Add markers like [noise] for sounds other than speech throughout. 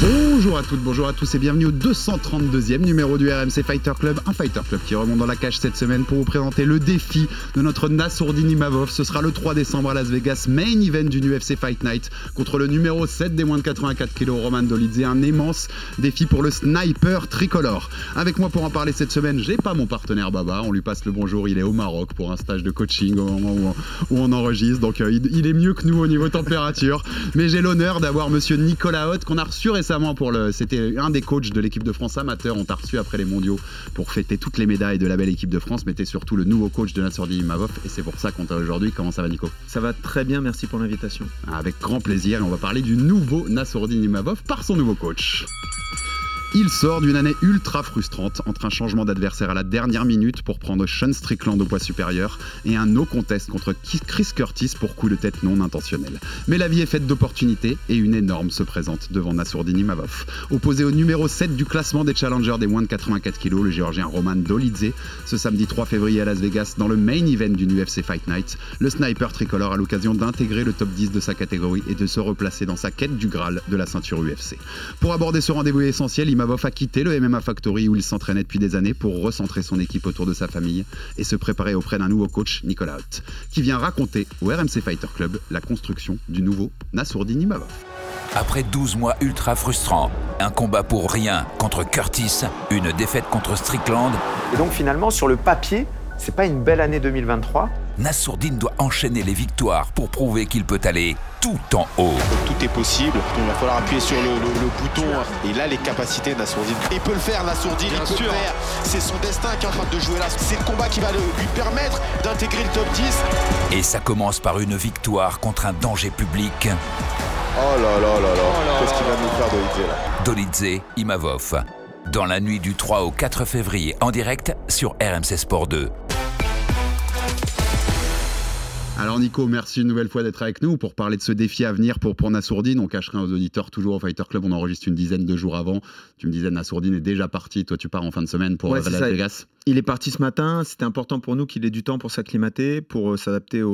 Bonjour à toutes, bonjour à tous et bienvenue au 232e numéro du RMC Fighter Club. Un Fighter Club qui remonte dans la cage cette semaine pour vous présenter le défi de notre Nassourdini Mavov. Ce sera le 3 décembre à Las Vegas, main event du UFC Fight Night contre le numéro 7 des moins de 84 kg, Roman Dolidze. Un immense défi pour le sniper tricolore. Avec moi pour en parler cette semaine, j'ai pas mon partenaire Baba. On lui passe le bonjour, il est au Maroc pour un stage de coaching au moment où on, enregistre. Donc euh, il, est mieux que nous au niveau température. Mais j'ai l'honneur d'avoir monsieur Nicolas Hoth qu'on a reçu récemment pour le. C'était un des coachs de l'équipe de France amateur. On t'a reçu après les mondiaux pour fêter toutes les médailles de la belle équipe de France. Mais t'es surtout le nouveau coach de Nassourdi Mavov. Et c'est pour ça qu'on t'a aujourd'hui. Comment ça va, Nico? Ça va très bien, merci pour l'invitation. Avec grand plaisir. Et on va parler du nouveau Nassourdi Nimavov par son nouveau coach. Il sort d'une année ultra frustrante entre un changement d'adversaire à la dernière minute pour prendre Sean Strickland au poids supérieur et un no contest contre Chris Curtis pour coup de tête non intentionnel. Mais la vie est faite d'opportunités et une énorme se présente devant Nassourdini Mavov. Opposé au numéro 7 du classement des challengers des moins de 84 kg, le géorgien Roman Dolidze, ce samedi 3 février à Las Vegas dans le main event d'une UFC Fight Night, le sniper tricolore a l'occasion d'intégrer le top 10 de sa catégorie et de se replacer dans sa quête du Graal de la ceinture UFC. Pour aborder ce rendez-vous essentiel, Imavov a quitté le MMA Factory où il s'entraînait depuis des années pour recentrer son équipe autour de sa famille et se préparer auprès d'un nouveau coach, Nicolas Hoth, qui vient raconter au RMC Fighter Club la construction du nouveau Nassourdini Mavov. Après 12 mois ultra frustrants, un combat pour rien contre Curtis, une défaite contre Strickland, Et donc finalement, sur le papier, c'est pas une belle année 2023. Nassourdine doit enchaîner les victoires pour prouver qu'il peut aller tout en haut. Tout est possible. Il va falloir appuyer sur le, le- le bouton. Il a les capacités, Nassourdine. Il peut le faire, Nassourdine. Il peut le faire. C'est son destin qui est en train de jouer là. C'est le combat qui va lui permettre d'intégrer le top 10. Et ça commence par une victoire contre un danger public. Oh là là là là. Qu'est-ce qu'il va nous faire de là Dolidze Imavov. Dans la nuit du 3 au 4 février, en direct sur RMC Sport 2. Alors Nico, merci une nouvelle fois d'être avec nous pour parler de ce défi à venir pour, pour Nassourdine. On cacherait aux auditeurs toujours au Fighter Club, on enregistre une dizaine de jours avant. Tu me disais Nassourdine est déjà parti, toi tu pars en fin de semaine pour Ouais, euh, Las. Vegas. Il est parti ce matin, c'était important pour nous qu'il ait du temps pour s'acclimater, pour euh, s'adapter au,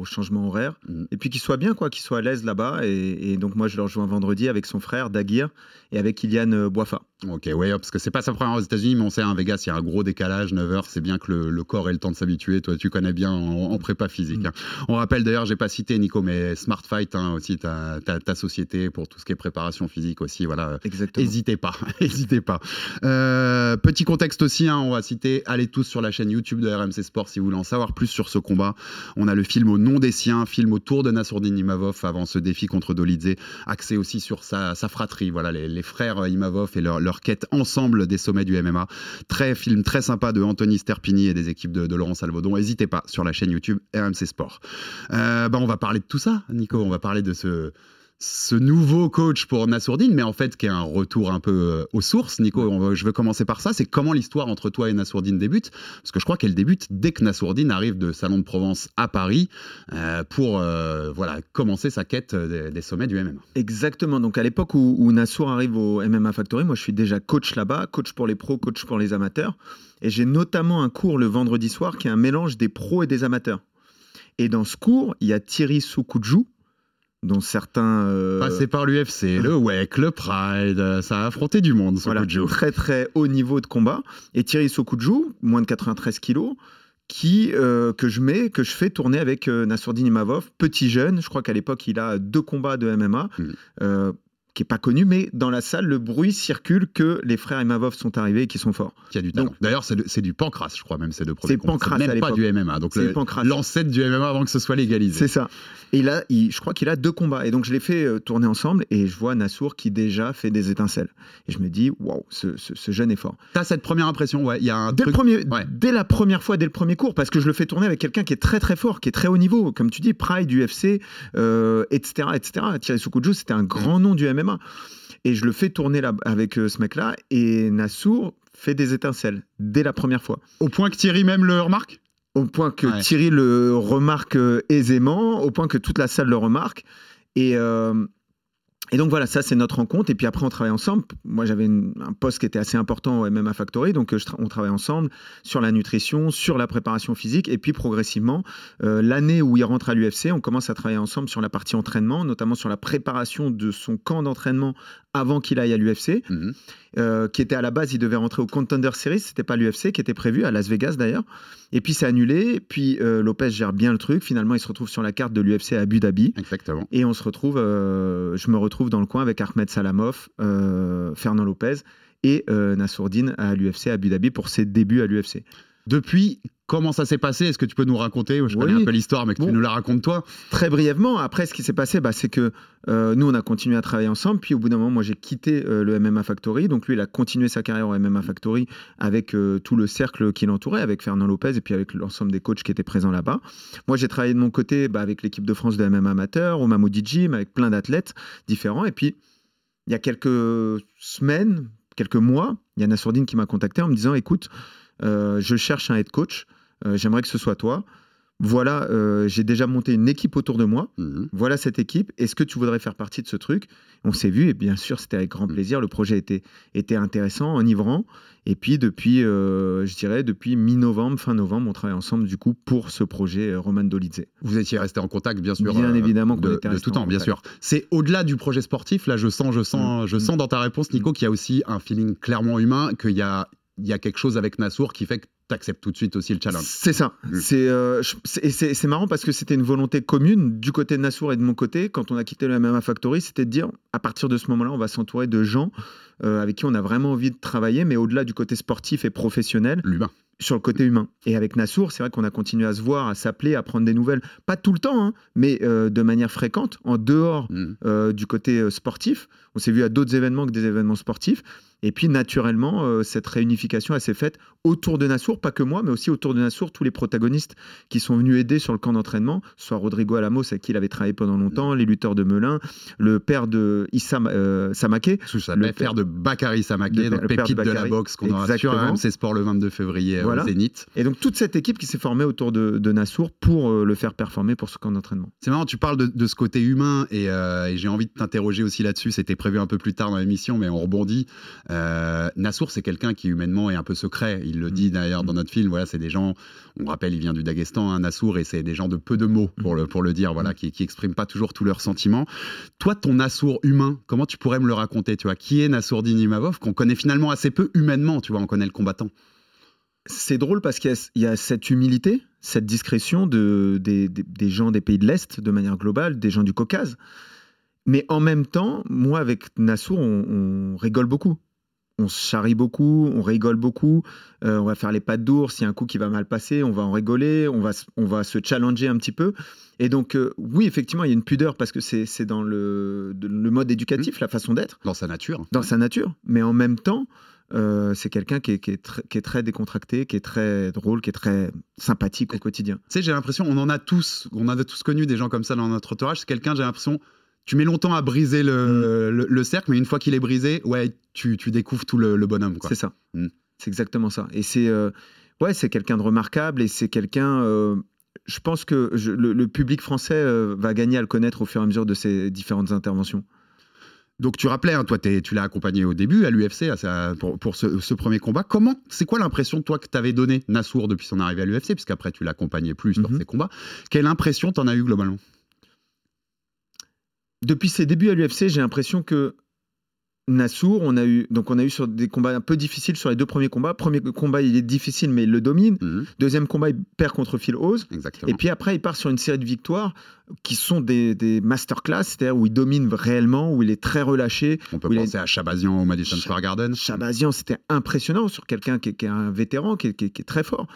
au changement horaire, Mhm. et puis qu'il soit bien, quoi, qu'il soit à l'aise là-bas. Et, et donc moi je le rejoins vendredi avec son frère Daguir et avec Kylian euh, Boifa. Ok, ouais, parce que c'est pas sa première aux États-Unis, mais on sait, à Vegas, il y a un gros décalage, 9 heures, c'est bien que le, le corps ait le temps de s'habituer. Toi, tu connais bien en, en prépa physique. Mm. hein. On rappelle d'ailleurs, j'ai pas cité Nico, mais Smart Fight hein, aussi, ta, société pour tout ce qui est préparation physique aussi. Voilà, Exactement. N'hésitez pas, [laughs] n'hésitez pas. Euh, petit contexte aussi, hein, on va citer, allez tous sur la chaîne YouTube de RMC Sport si vous voulez en savoir plus sur ce combat. On a le film au nom des siens, film autour de Nassourdine Imavov avant ce défi contre Dolidze, axé aussi sur sa, sa fratrie, voilà, les, les frères Imavov et leur, leur quête ensemble des sommets du MMA. Très film très sympa de Anthony Sterpini et des équipes de, Laurent Salvaudon. N'hésitez pas sur la chaîne YouTube RMC Sport. Euh, bah, on va parler de tout ça, Nico. On va parler de ce ce nouveau coach pour Nassourdine, mais en fait qui est un retour un peu euh, aux sources. Nico, va- je veux commencer par ça. C'est comment l'histoire entre toi et Nassourdine débute? Parce que je crois qu'elle débute dès que Nassourdine arrive de Salon de Provence à Paris euh, pour euh, voilà, commencer sa quête des, des sommets du MMA. Exactement. Donc à l'époque où, où Nassour arrive au MMA Factory, moi je suis déjà coach là-bas, coach pour les pros, coach pour les amateurs. Et j'ai notamment un cours le vendredi soir qui est un mélange des pros et des amateurs. Et dans ce cours, il y a Thierry Soukudjou, dont certains... euh, Passé par l'UFC, [laughs] le WEC, le Pride, euh, ça a affronté du monde, ce voilà, très très haut niveau de combat. Et Thierry Sokudjou, moins de 93 kilos, qui, euh, que je mets, que je fais tourner avec euh, Nassourdine Imavov, petit jeune. Je crois qu'à l'époque, il a deux combats de MMA. Mm. Qui est pas connu, mais dans la salle, le bruit circule que les frères Imavov sont arrivés et qu'ils sont forts. Qui a du talent. D'ailleurs, c'est, du pancras, je crois, même ces deux premiers C'est pancras même à pas du MMA. Donc, l'ancêtre du MMA avant que ce soit légalisé. C'est ça. Et là, il- je crois qu'il a deux combats. Et donc, je les fais euh, tourner ensemble et je vois Nassour qui déjà fait des étincelles. Et je me dis, waouh, ce, ce- ce jeune est fort. T'as cette première impression, ouais. Il y a un Dès, le truc. premier, Ouais. dès la première fois, dès le premier cours, parce que je le fais tourner avec quelqu'un qui est très très fort, qui est très haut niveau, comme tu dis, Pride, UFC, euh, etc., etc. Thierry Soukoujo, c'était un grand nom du MMA. Et je le fais tourner là, avec euh, ce mec-là, et Nassour fait des étincelles dès la première fois. Au point que Thierry même le remarque? Au point que Ouais. Thierry le remarque euh, aisément, au point que toute la salle le remarque. Et, euh, et donc voilà, ça c'est notre rencontre. Et puis après, on travaille ensemble. Moi, j'avais un poste qui était assez important au MMA Factory, donc euh, on travaille ensemble sur la nutrition, sur la préparation physique. Et puis progressivement, euh, l'année où il rentre à l'UFC, on commence à travailler ensemble sur la partie entraînement, notamment sur la préparation de son camp d'entraînement avant qu'il aille à l'UFC Mhm. euh, qui était à la base, il devait rentrer au Contender Series, c'était pas l'UFC qui était prévu à Las Vegas d'ailleurs. Et puis c'est annulé. Puis euh, Lopez gère bien le truc. Finalement, il se retrouve sur la carte de l'UFC à Abu Dhabi. Exactement. Et on se retrouve, euh, je me retrouve dans le coin avec Ahmed Salamov, Fernand Lopez et Nassourdine à l'UFC à Abu Dhabi pour ses débuts à l'UFC. Depuis, comment ça s'est passé? Est-ce que tu peux nous raconter? Je connais Oui. un peu l'histoire, mais que tu nous la racontes toi. Très brièvement, après, ce qui s'est passé, bah, c'est que euh, nous, on a continué à travailler ensemble. Puis au bout d'un moment, moi, j'ai quitté euh, le MMA Factory. Donc lui, il a continué sa carrière au MMA Factory avec euh, tout le cercle qui l'entourait, avec Fernand Lopez et puis avec l'ensemble des coachs qui étaient présents là-bas. Moi, j'ai travaillé de mon côté bah, avec l'équipe de France de MMA amateur, au Mamoudi Gym, avec plein d'athlètes différents. Et puis, il y a quelques semaines, quelques mois, il y a Nassourdine qui m'a contacté en me disant, écoute, je cherche un head coach. Euh, J'aimerais que ce soit toi. Voilà, euh, j'ai déjà monté une équipe autour de moi. Mhm. Voilà cette équipe. Est-ce que tu voudrais faire partie de ce truc? On s'est vu et bien sûr, c'était avec grand plaisir. Le projet était, était intéressant, enivrant. Et puis, depuis, euh, je dirais, depuis mi-novembre, fin novembre, on travaille ensemble du coup pour ce projet euh, Roman Dolidze. Vous étiez resté en contact, bien sûr. Bien euh, évidemment qu'on de, tout temps, bien sûr. C'est au-delà du projet sportif. Là, je sens, je sens, je sens dans ta réponse, Nico, qu'il y a aussi un feeling clairement humain, qu'il y a, il y a quelque chose avec Nassour qui fait que tu acceptes tout de suite aussi le challenge. C'est ça. Mm. C'est euh, c'est- et c'est c'est marrant parce que c'était une volonté commune du côté de Nassour et de mon côté. Quand on a quitté le MMA Factory, c'était de dire à partir de ce moment-là, on va s'entourer de gens euh, avec qui on a vraiment envie de travailler, mais au-delà du côté sportif et professionnel, L'humain. Sur le côté humain. Et avec Nassour, c'est vrai qu'on a continué à se voir, à s'appeler, à prendre des nouvelles, pas tout le temps, hein, mais euh, de manière fréquente, en dehors Mhm. euh, du côté euh, sportif. On s'est vu à d'autres événements que des événements sportifs. Et puis, naturellement, euh, cette réunification, elle s'est faite autour de Nassour, pas que moi, mais aussi autour de Nassour, tous les protagonistes qui sont venus aider sur le camp d'entraînement, soit Rodrigo Alamos, avec qui il avait travaillé pendant longtemps, les lutteurs de Melun, le père de Issa euh, Samake, Sous sa Le père de Bakary Samaké, donc pépite de de, la boxe qu'on aura sur. RMC Sport le 22 février Voilà. au Zénith. Et donc toute cette équipe qui s'est formée autour de, de Nassour pour euh, le faire performer pour ce camp d'entraînement. C'est marrant, tu parles de, de ce côté humain et, euh, et j'ai envie de t'interroger aussi là-dessus. C'était prévu un peu plus tard dans l'émission, mais on rebondit. Euh, Nassour, c'est quelqu'un qui humainement est un peu secret. Il le dit d'ailleurs dans notre film. Voilà, c'est des gens. On rappelle, il vient du Daghestan, hein, Nassour, et c'est des gens de peu de mots pour le pour le dire. Voilà, qui qui expriment pas toujours tous leurs sentiments. Toi, ton Nassour humain, comment tu pourrais me le raconter Tu vois, qui est Nassourdine Imavov qu'on connaît finalement assez peu humainement. Tu vois, on connaît le combattant. C'est drôle parce qu'il y a- il y, a cette humilité, cette discrétion de, des, des- des gens des pays de l'Est de manière globale, des gens du Caucase. Mais en même temps, moi avec Nassour, on, on rigole beaucoup. On se charrie beaucoup, on rigole beaucoup, euh, on va faire les pattes d'ours, il y a un coup qui va mal passer, on va en rigoler, on va, se- on va se challenger un petit peu. Et donc, euh, oui, effectivement, il y a une pudeur parce que c'est dans le, le mode éducatif, la façon d'être Dans sa nature. dans sa nature, mais en même temps, euh, c'est quelqu'un qui, est- qui est tr- qui est très décontracté, qui est très drôle, qui est très sympathique au quotidien. Tu sais, j'ai l'impression, on en a tous, on a tous connu des gens comme ça dans notre entourage. C'est quelqu'un, j'ai l'impression, tu mets longtemps à briser Mm. le, le, le cercle, mais une fois qu'il est brisé, ouais, tu, tu découvres tout le, bonhomme. C'est ça. Mm. C'est exactement ça. Et c'est euh, ouais, c'est quelqu'un de remarquable et c'est quelqu'un. euh, je pense que je- le, public français va gagner à le connaître au fur et à mesure de ses différentes interventions. Donc tu rappelais, hein, toi, tu l'as accompagné au début à l'UFC pour, pour ce, ce premier combat. Comment, c'est quoi l'impression toi que t'avais donné Nassour depuis son arrivée à l'UFC, puisqu'après tu l'accompagnais plus sur Mhm. ses combats. Quelle impression t'en as eu globalement? Depuis ses débuts à l'UFC, j'ai l'impression que Nassour, on a eu donc on a eu sur des combats un peu difficiles sur les deux premiers combats. Premier combat, il est difficile mais il le domine. Mhm. Deuxième combat, il perd contre Phil Oz. Exactement. Et puis après, il part sur une série de victoires qui sont des, des masterclass, c'est-à-dire où il domine réellement, où il est très relâché. On peut il est- penser à Chabazian au Madison Square Garden. Chabazian, c'était impressionnant sur quelqu'un qui, est- qui est un vétéran, qui est, qui est- qui est très fort.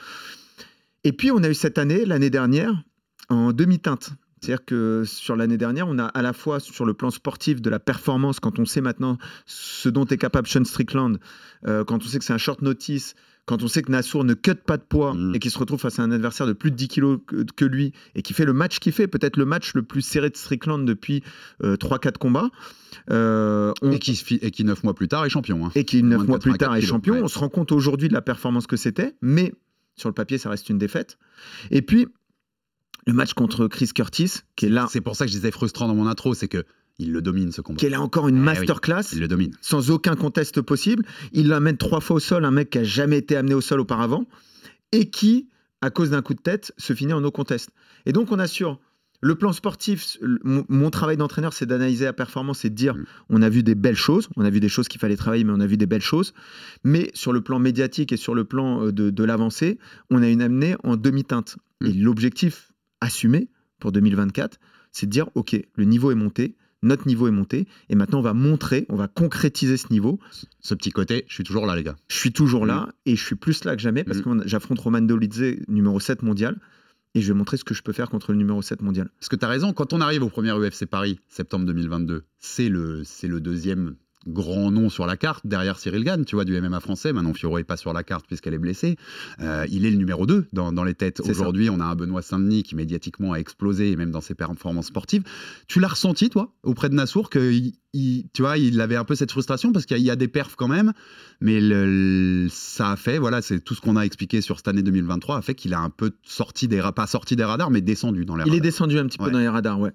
Et puis, on a eu cette année, l'année dernière, en demi-teinte. C'est-à-dire que sur l'année dernière, on a à la fois sur le plan sportif de la performance, quand on sait maintenant ce dont est capable Sean Strickland, euh, quand on sait que c'est un short notice, quand on sait que Nassour ne cut pas de poids Mm. et qu'il se retrouve face à un adversaire de plus de 10 kilos que, que lui et qui fait le match qu'il fait, peut-être le match le plus serré de Strickland depuis 3-4 combats. euh, on- Et qui, et qui, neuf mois plus tard, est champion. hein. et qui Moins neuf de mois plus 84 tard est champion. ouais. On se rend compte aujourd'hui de la performance que c'était, mais sur le papier, ça reste une défaite. Et puis, le match contre Chris Curtis, qui est là, C'est pour ça que je disais frustrant dans mon intro, c'est que il le domine ce combat. qui est là encore une Eh oui, masterclass, Il le domine. sans aucun conteste possible. Il l'amène trois fois au sol, un mec qui a jamais été amené au sol auparavant, et qui, à cause d'un coup de tête, se finit en no contest. Et donc, on assure. Le plan sportif, mon, travail d'entraîneur, c'est d'analyser la performance et de dire Mm. on a vu des belles choses, on a vu des choses qu'il fallait travailler, mais on a vu des belles choses. Mais sur le plan médiatique et sur le plan euh, de, de l'avancée, on a une amenée en demi-teinte. Mm. Et l'objectif assumé pour 2024, c'est de dire ok, le niveau est monté, notre niveau est monté, et maintenant on va montrer, on va concrétiser ce niveau. Ce petit côté, je suis toujours là, les gars. Je suis toujours là et je suis plus là que jamais parce Mm. que j'affronte Roman Dolidze, numéro 7 mondial, et je vais montrer ce que je peux faire contre le numéro 7 mondial. Parce que tu as raison, quand on arrive au premier UFC Paris, septembre 2022, c'est le, c'est le deuxième grand nom sur la carte derrière Cyril Gann, tu vois, du MMA français. Maintenant, Fioro est pas sur la carte puisqu'elle est blessée. Euh, il est le numéro 2 dans, dans les têtes. Aujourd'hui, on a un Benoît Saint-Denis qui médiatiquement a explosé, et même dans ses performances sportives. Tu l'as ressenti, toi, auprès de Nassour, que il- il- tu vois, il avait un peu cette frustration parce qu'il y a- il des perfs quand même, mais le- le- ça a fait, voilà, c'est tout ce qu'on a expliqué sur cette année 2023, a fait qu'il a un peu sorti des, pas sorti des radars, mais descendu dans les Il est radars. descendu un petit peu Ouais. dans les radars, ouais.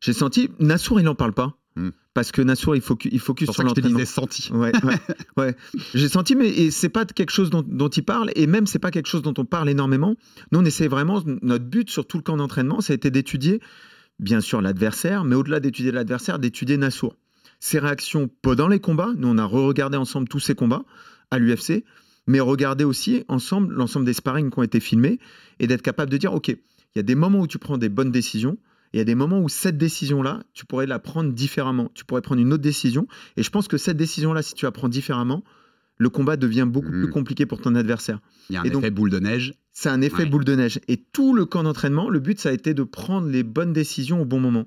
J'ai senti, Nassour, il n'en parle pas. Mm. Parce que Nassour, il, focu- il focus C'est sur l'entraînement. disais senti. Ouais, ouais, [laughs] ouais. J'ai senti, mais c'est pas quelque chose dont, dont il parle, et même c'est pas quelque chose dont on parle énormément. Nous, on essaie vraiment, notre but sur tout le camp d'entraînement, ça a été d'étudier, bien sûr, l'adversaire, mais au-delà d'étudier l'adversaire, d'étudier Nassour. Ses réactions pendant les combats, nous, on a re-regardé ensemble tous ses combats à l'UFC, mais regarder aussi ensemble l'ensemble des sparring qui ont été filmés, et d'être capable de dire, OK, il y a des moments où tu prends des bonnes décisions, il y a des moments où cette décision-là, tu pourrais la prendre différemment. Tu pourrais prendre une autre décision. Et je pense que cette décision-là, si tu la prends différemment, le combat devient beaucoup plus compliqué pour ton adversaire. Il y a un Et donc- effet boule de neige. C'est un effet Ouais. boule de neige. Et tout le camp d'entraînement, le but, ça a été de prendre les bonnes décisions au bon moment.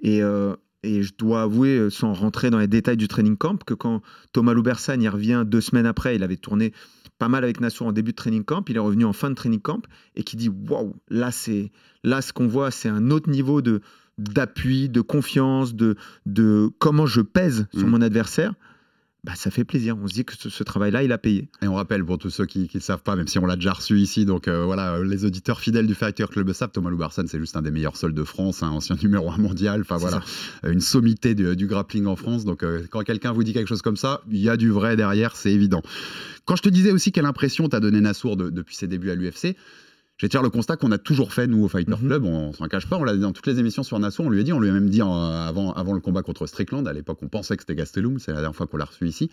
Et, euh, et je dois avouer, euh, sans rentrer dans les détails du training camp, que quand Thomas Loubersan y revient deux semaines après, il avait tourné pas mal avec Nassour en début de training camp, il est revenu en fin de training camp et qui dit waouh, là c'est là ce qu'on voit, c'est un autre niveau de d'appui, de confiance, de de comment je pèse sur Mhm. mon adversaire. Bah, ça fait plaisir. On se dit que ce, ce travail-là, il a payé. Et on rappelle pour tous ceux qui ne savent pas, même si on l'a déjà reçu ici, donc euh, voilà, euh, les auditeurs fidèles du Fighter Club savent, Thomas Loubarson, c'est juste un des meilleurs sols de France, [laughs] un ancien numéro 1 mondial, enfin voilà, euh, une sommité du, du grappling en France. Donc euh, quand quelqu'un vous dit quelque chose comme ça, il y a du vrai derrière, c'est évident. Quand je te disais aussi quelle impression t'as donné Nassour de- depuis ses débuts à l'UFC, je vais te faire le constat qu'on a toujours fait, nous, au Fighter Mhm. Club, on s'en cache pas, on l'a dit dans toutes les émissions sur Nassour, on lui a dit, on lui a même dit en- avant, avant le combat contre Strickland, à l'époque on pensait que c'était Gastelum, c'est la dernière fois qu'on l'a reçu ici.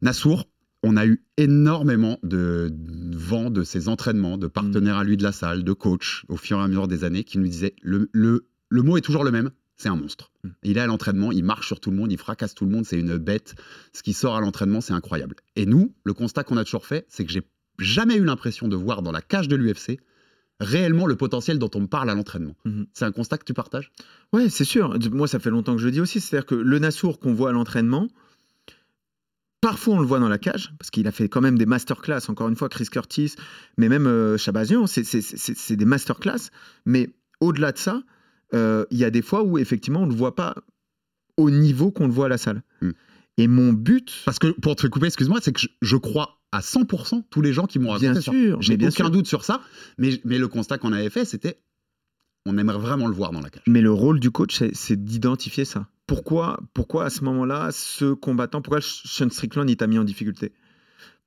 Nassour, on a eu énormément de vent de ses entraînements, de partenaires à lui de la salle, de coachs, au fur et à mesure des années, qui nous disaient, le, le, le mot est toujours le même, c'est un monstre. Mm. Il est à l'entraînement, il marche sur tout le monde, il fracasse tout le monde, c'est une bête. Ce qui sort à l'entraînement, c'est incroyable. Et nous, le constat qu'on a toujours fait, c'est que j'ai jamais eu l'impression de voir dans la cage de l'UFC réellement le potentiel dont on me parle à l'entraînement. Mhm. C'est un constat que tu partages? Ouais, c'est sûr. Moi, ça fait longtemps que je le dis aussi. C'est-à-dire que le Nassour qu'on voit à l'entraînement, parfois on le voit dans la cage, parce qu'il a fait quand même des masterclass. Encore une fois, Chris Curtis, mais même euh, Chabazian, c'est- des masterclass. Mais au-delà de ça, euh, il y a des fois où effectivement on ne le voit pas au niveau qu'on le voit à la salle. Mm. Et mon but, Parce que, pour te couper, excuse-moi, c'est que je, je crois à 100% tous les gens qui m'ont raconté bien ça. sûr, J'ai aucun sûr. doute sur ça, mais, mais le constat qu'on avait fait, c'était on aimerait vraiment le voir dans la cage. Mais le rôle du coach, c'est- c'est d'identifier ça. Pourquoi, pourquoi à ce moment-là, ce combattant, pourquoi Sean Strickland il t'a mis en difficulté?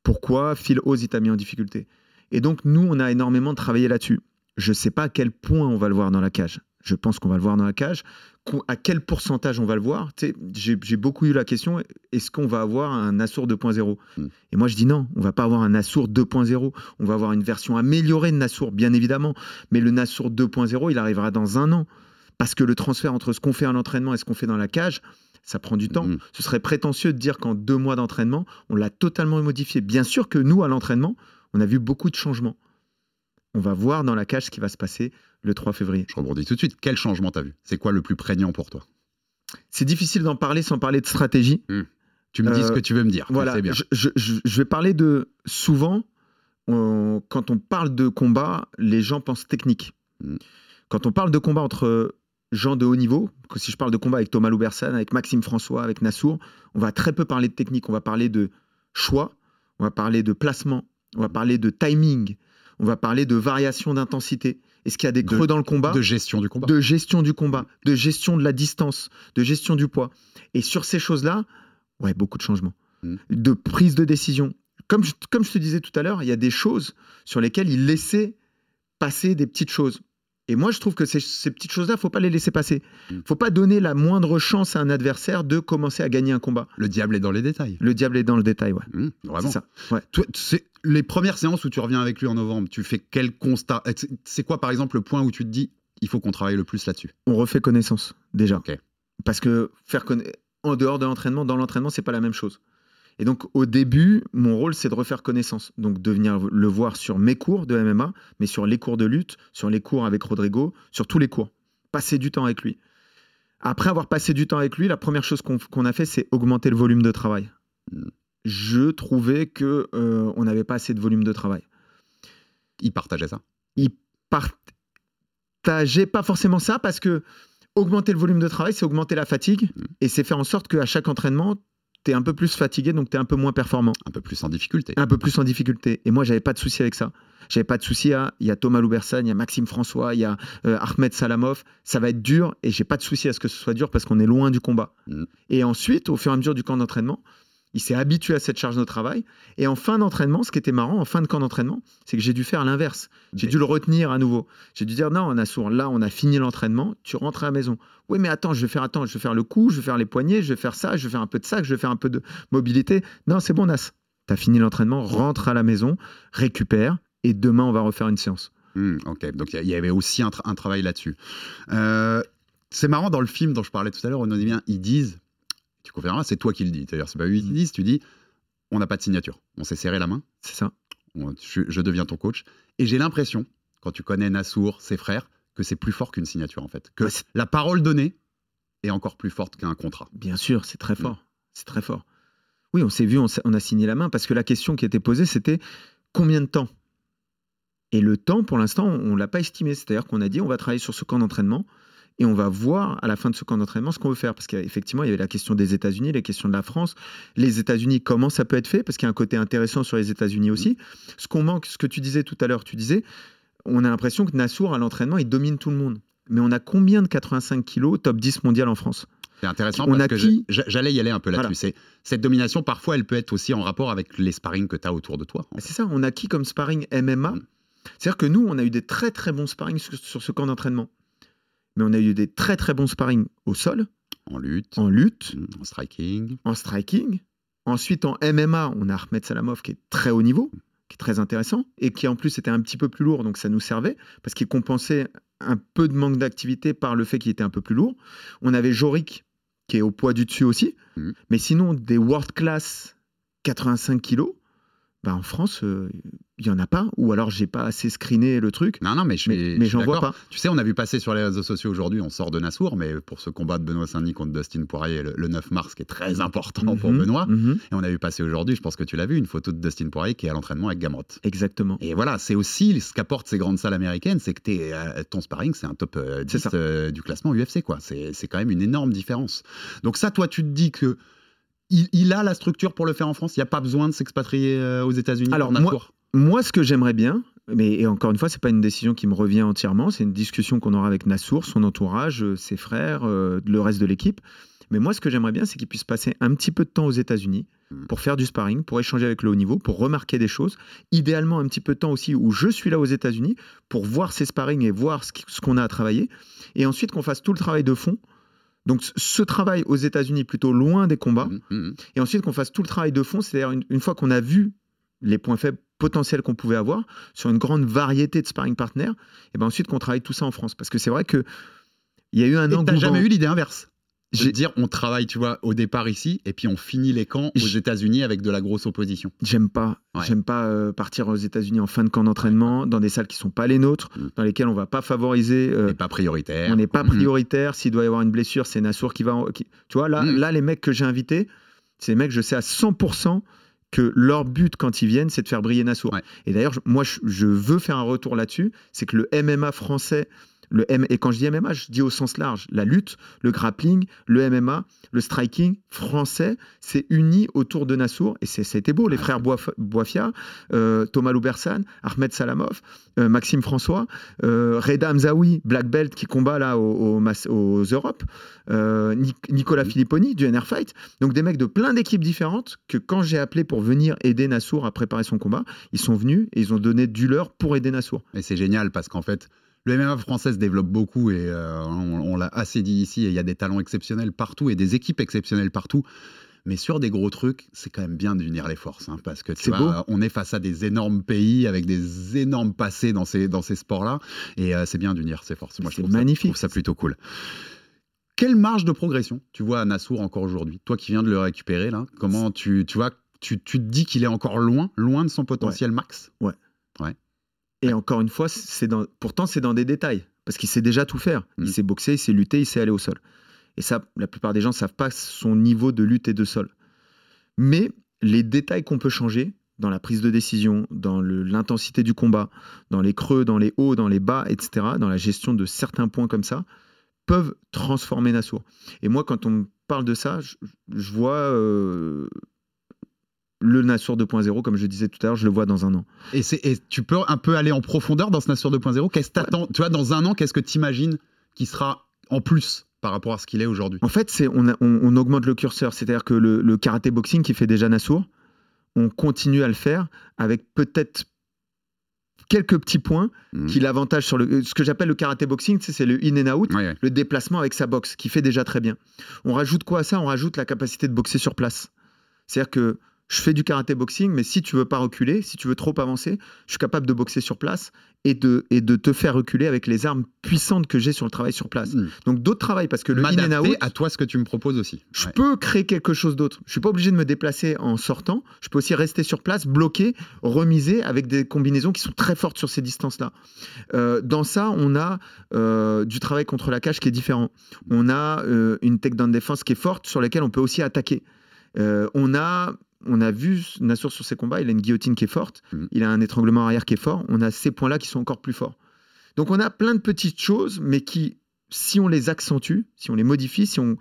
Pourquoi Phil Oz il t'a mis en difficulté? Et donc nous, on a énormément travaillé là-dessus. Je ne sais pas à quel point on va le voir dans la cage. Je pense qu'on va le voir dans la cage. À quel pourcentage on va le voir J'ai j'ai beaucoup eu la question est-ce qu'on va avoir un Nassour 2.0 Mm. Et moi, je dis non, on va pas avoir un Nassour 2.0. On va avoir une version améliorée de Nassour, bien évidemment. Mais le Nassour 2.0, il arrivera dans un an. Parce que le transfert entre ce qu'on fait à l'entraînement et ce qu'on fait dans la cage, ça prend du temps. Mm. Ce serait prétentieux de dire qu'en deux mois d'entraînement, on l'a totalement modifié. Bien sûr que nous, à l'entraînement, on a vu beaucoup de changements. On va voir dans la cage ce qui va se passer le 3 février. Je rebondis tout de suite. Quel changement t'as vu? C'est quoi le plus prégnant pour toi? C'est difficile d'en parler sans parler de stratégie. Tu me dis Euh, ce que tu veux me dire. Voilà, bien. je, je- je- je vais parler de souvent, on- quand on parle de combat, les gens pensent technique. Mm. Quand on parle de combat entre gens de haut niveau, que si je parle de combat avec Thomas Loubersan, avec Maxime François, avec Nassour, on va très peu parler de technique. On va parler de choix, on va parler de placement, on va parler de timing, on va parler de variation d'intensité. Est-ce qu'il y a des De- creux dans le combat? De gestion du combat. de gestion du combat, de gestion de la distance, de gestion du poids. Et sur ces choses-là, ouais, beaucoup de changements, Mm. de prise de décision. Comme je, comme je te disais tout à l'heure, il y a des choses sur lesquelles il laissait passer des petites choses. Et moi, je trouve que ces, ces petites choses-là, faut pas les laisser passer. Mm. faut pas donner la moindre chance à un adversaire de commencer à gagner un combat. Le diable est dans les détails. Le diable est dans le détail, ouais. Mmh, C'est vraiment. ça. Ouais. Toi, c'est les premières séances où tu reviens avec lui en novembre, tu fais quel constat? C'est- quoi, par exemple, le point où tu te dis il faut qu'on travaille le plus là-dessus? On refait connaissance, déjà. Parce que faire en dehors de l'entraînement, dans l'entraînement, c'est pas la même chose. Et donc, au début, mon rôle, c'est de refaire connaissance. Donc, de venir le voir sur mes cours de MMA, mais sur les cours de lutte, sur les cours avec Rodrigo, sur tous les cours. Passer du temps avec lui. Après avoir passé du temps avec lui, la première chose qu'on a fait, c'est augmenter le volume de travail. Je trouvais que euh, on n'avait pas assez de volume de travail. Il partageait ça. Il partageait pas forcément ça parce que augmenter le volume de travail, c'est augmenter la fatigue Mm. et c'est faire en sorte qu'à chaque entraînement, tu es un peu plus fatigué, donc tu es un peu moins performant, Un peu plus en difficulté. un peu plus en difficulté. Et moi, j'avais pas de souci avec ça. J'avais pas de souci à. Il y a Thomas Loubersan, il y a Maxime François, il y a euh, Ahmed Salamov. Ça va être dur et j'ai pas de souci à ce que ce soit dur parce qu'on est loin du combat. Mm. Et ensuite, au fur et à mesure du camp d'entraînement, il s'est habitué à cette charge de travail. Et en fin d'entraînement, ce qui était marrant, en fin de camp d'entraînement, c'est que j'ai dû faire l'inverse. J'ai dû le retenir à nouveau. J'ai dû dire non, Nassour, là, on a fini l'entraînement, tu rentres à la maison. Oui, mais attends, je vais faire attends, je vais faire le cou, je vais faire les poignets, je vais faire ça, je vais faire un peu de sac, je vais faire un peu de mobilité. Non, c'est bon, Nas. T'as fini l'entraînement, rentre à la maison, récupère, et demain, on va refaire une séance. Hmm, ok, donc il y, a- avait aussi un, tra- un travail là-dessus. Euh, c'est marrant dans le film dont je parlais tout à l'heure, on dit bien, ils disent, tu confirmeras, c'est toi qui le dis, d'ailleurs c'est pas eux qui le disent, tu dis, on n'a pas de signature, on s'est serré la main, C'est ça. on- je, je deviens ton coach, et j'ai l'impression, quand tu connais Nassour, ses frères, que c'est plus fort qu'une signature en fait, que Ouais, c'est- la parole donnée est encore plus forte qu'un contrat. Bien sûr, c'est Mm. très fort. C'est très fort. Oui, on s'est vu, on, on a signé la main parce que la question qui était posée, c'était combien de temps? Et le temps, pour l'instant, on ne l'a pas estimé. C'est-à-dire qu'on a dit on va travailler sur ce camp d'entraînement et on va voir à la fin de ce camp d'entraînement ce qu'on veut faire. Parce qu'effectivement, il y avait la question des États-Unis, la question de la France. Les États-Unis, comment ça peut être fait? Parce qu'il y a un côté intéressant sur les États-Unis aussi. Ce qu'on manque, ce que tu disais tout à l'heure, tu disais, on a l'impression que Nassour, à l'entraînement, il domine tout le monde. Mais on a combien de 85 kilos top 10 mondial en France? C'est intéressant On parce a que qui j'allais y aller un peu là-dessus. Voilà. Cette domination, parfois, elle peut être aussi en rapport avec les sparring que tu as autour de toi. C'est ça, on a qui comme sparring MMA Mm. C'est-à-dire que nous, on a eu des très très bons sparring sur, sur ce camp d'entraînement. Mais on a eu des très très bons sparring au sol, En lutte, en lutte, en striking. en striking. Ensuite, en MMA, on a Ahmed Salamov qui est très haut niveau, qui est très intéressant, et qui en plus était un petit peu plus lourd, donc ça nous servait, parce qu'il compensait un peu de manque d'activité par le fait qu'il était un peu plus lourd. On avait Jorik, qui est au poids du dessus aussi. Mhm. Mais sinon, des world class 85 kilos, bah en France, euh, il y en a pas, ou alors j'ai pas assez screené le truc. Non, non, mais je Mais- mais j'en vois pas. Tu sais, on a vu passer sur les réseaux sociaux aujourd'hui, on sort de Nassour, mais pour ce combat de Benoît Saint-Denis contre Dustin Poirier le, le 9 mars, qui est très important pour Mhm, Benoît. mhm. Et on a vu passer aujourd'hui, je pense que tu l'as vu, une photo de Dustin Poirier qui est à l'entraînement avec Gamrot. Exactement. Et voilà, c'est aussi ce qu'apportent ces grandes salles américaines, c'est que t'es, euh, ton sparring, c'est un top euh, 10 C'est ça. euh, du classement UFC. quoi. C'est c'est quand même une énorme différence. Donc ça, toi, tu te dis que il, il a la structure pour le faire en France Il n'y a pas besoin de s'expatrier euh, aux États-Unis Alors, moi- Moi, ce que j'aimerais bien, mais et encore une fois, c'est pas une décision qui me revient entièrement, c'est une discussion qu'on aura avec Nassour, son entourage, euh, ses frères, euh, le reste de l'équipe. Mais moi, ce que j'aimerais bien, c'est qu'il puisse passer un petit peu de temps aux États-Unis Mhm. pour faire du sparring, pour échanger avec le haut niveau, pour remarquer des choses. Idéalement, un petit peu de temps aussi où je suis là aux États-Unis pour voir ses sparring et voir ce qu'on a à travailler. Et ensuite, qu'on fasse tout le travail de fond Donc ce travail aux États-Unis plutôt loin des combats, Mhm, mhm. et ensuite qu'on fasse tout le travail de fond, c'est-à-dire une, une fois qu'on a vu les points faibles potentiels qu'on pouvait avoir sur une grande variété de sparring partners, et ben ensuite qu'on travaille tout ça en France. Parce que c'est vrai que il y a eu un Et t'as engouement. jamais eu l'idée inverse de dire on travaille, tu vois, au départ ici, et puis on finit les camps aux États-Unis avec de la grosse opposition. J'aime pas, Ouais. j'aime pas euh, partir aux États-Unis en fin de camp d'entraînement dans des salles qui sont pas les nôtres, Mm. dans lesquelles on va pas favoriser. euh, Et pas prioritaire. on n'est pas Mhm. prioritaire. S'il doit y avoir une blessure, c'est Nassour qui va. en- qui- Tu vois, là, Mm. là, les mecs que j'ai invités, c'est des mecs, je sais à 100% que leur but quand ils viennent, c'est de faire briller Nassour. Ouais. Et d'ailleurs, moi, je, je veux faire un retour là-dessus. C'est que le MMA français, le M, et quand je dis MMA, je dis au sens large, la lutte, le grappling, le MMA, le striking français, c'est uni autour de Nassour. Et été beau, les frères Boif- Boifia, euh, Thomas Loubersan, Ahmed Salamov, euh, Maxime François, euh, Reda Hamzaoui, Black Belt qui combat là aux, Europes, Nic- Nicolas Filipponi du NR Fight. Donc des mecs de plein d'équipes différentes que quand j'ai appelé pour venir aider Nassour à préparer son combat, ils sont venus et ils ont donné du leur pour aider Nassour. Et c'est génial parce qu'en fait, le MMA français se développe beaucoup et euh, on, on l'a assez dit ici. Et il y a des talents exceptionnels partout et des équipes exceptionnelles partout. Mais sur des gros trucs, c'est quand même bien d'unir les forces. hein, parce que tu C'est vois, beau. on est face à des énormes pays avec des énormes passés dans ces, dans ces sports-là. Et euh, c'est bien d'unir ces forces. Moi, je C'est trouve ça- magnifique. je trouve ça plutôt cool. Quelle marge de progression tu vois à Nassour encore aujourd'hui? Toi qui viens de le récupérer, là, comment tu, tu vois, tu, tu te dis qu'il est encore loin, loin de son potentiel max? Et encore une fois, c'est dans, pourtant c'est dans des détails, parce qu'il sait déjà tout faire. Mm. Il sait boxer, il sait lutter, il sait aller au sol. Et ça, la plupart des gens ne savent pas son niveau de lutte et de sol. Mais les détails qu'on peut changer dans la prise de décision, dans l'intensité du combat, dans les creux, dans les hauts, dans les bas, etc., dans la gestion de certains points comme ça, peuvent transformer Nassour. Et moi, quand on me parle de ça, je, je vois euh, le Nassour 2.0, comme je disais tout à l'heure, je le vois dans un an. Et, c'est- et tu peux un peu aller en profondeur dans ce Nassur 2.0 Qu'est-ce que t'attends? Tu vois, dans un an, qu'est-ce que tu imagines qui sera en plus par rapport à ce qu'il est aujourd'hui? En fait, c'est on, a- on- on augmente le curseur, c'est-à-dire que le, le karaté boxing qui fait déjà Nassour, on continue à le faire avec peut-être quelques petits points Mhm. qui l'avantage sur le ce que j'appelle le karaté boxing, c'est le in and out, Ouais, ouais. le déplacement avec sa boxe qui fait déjà très bien. On rajoute quoi à ça? On rajoute la capacité de boxer sur place. C'est-à-dire que je fais du karaté boxing, mais si tu veux pas reculer, si tu veux trop avancer, je suis capable de boxer sur place et de, et de te faire reculer avec les armes puissantes que j'ai sur le travail sur place. Mhm. Donc d'autres travail parce que le in and out, à toi ce que tu me proposes aussi. je Ouais. peux créer quelque chose d'autre. Je suis pas obligé de me déplacer en sortant. Je peux aussi rester sur place, bloqué, remiser avec des combinaisons qui sont très fortes sur ces distances-là. Euh, dans ça, on a euh, du travail contre la cage qui est différent. On a euh, une takedown défense qui est forte sur laquelle on peut aussi attaquer. Euh, on a on a vu Nassour sur ses combats, il a une guillotine qui est forte, Mhm. il a un étranglement arrière qui est fort. On a ces points-là qui sont encore plus forts. Donc on a plein de petites choses, mais qui, si on les accentue, si on les modifie, si on,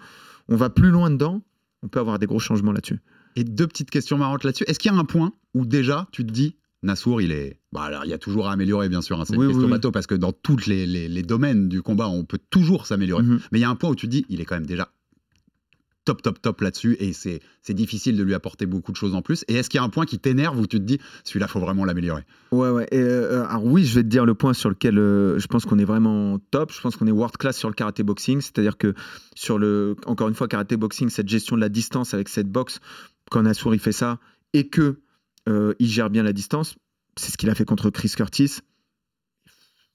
on va plus loin dedans, on peut avoir des gros changements là-dessus. Et deux petites questions marrantes là-dessus. Est-ce qu'il y a un point où déjà tu te dis Nassour, il est. Bah alors, il y a toujours à améliorer, bien sûr. hein, c'est Oui, parce que dans tous les, les- les domaines du combat, on peut toujours s'améliorer. Mhm. Mais il y a un point où tu te dis, il est quand même déjà top, top, top là-dessus et c'est difficile de lui apporter beaucoup de choses en plus. Et est-ce qu'il y a un point qui t'énerve où tu te dis, celui-là, faut vraiment l'améliorer? Euh, alors oui, je vais te dire le point sur lequel euh, je pense qu'on est vraiment top. Je pense qu'on est world class sur le karaté boxing. C'est-à-dire que sur le, encore une fois, karaté boxing, cette gestion de la distance avec cette boxe, quand Nassour il fait ça et que euh, il gère bien la distance, c'est ce qu'il a fait contre Chris Curtis.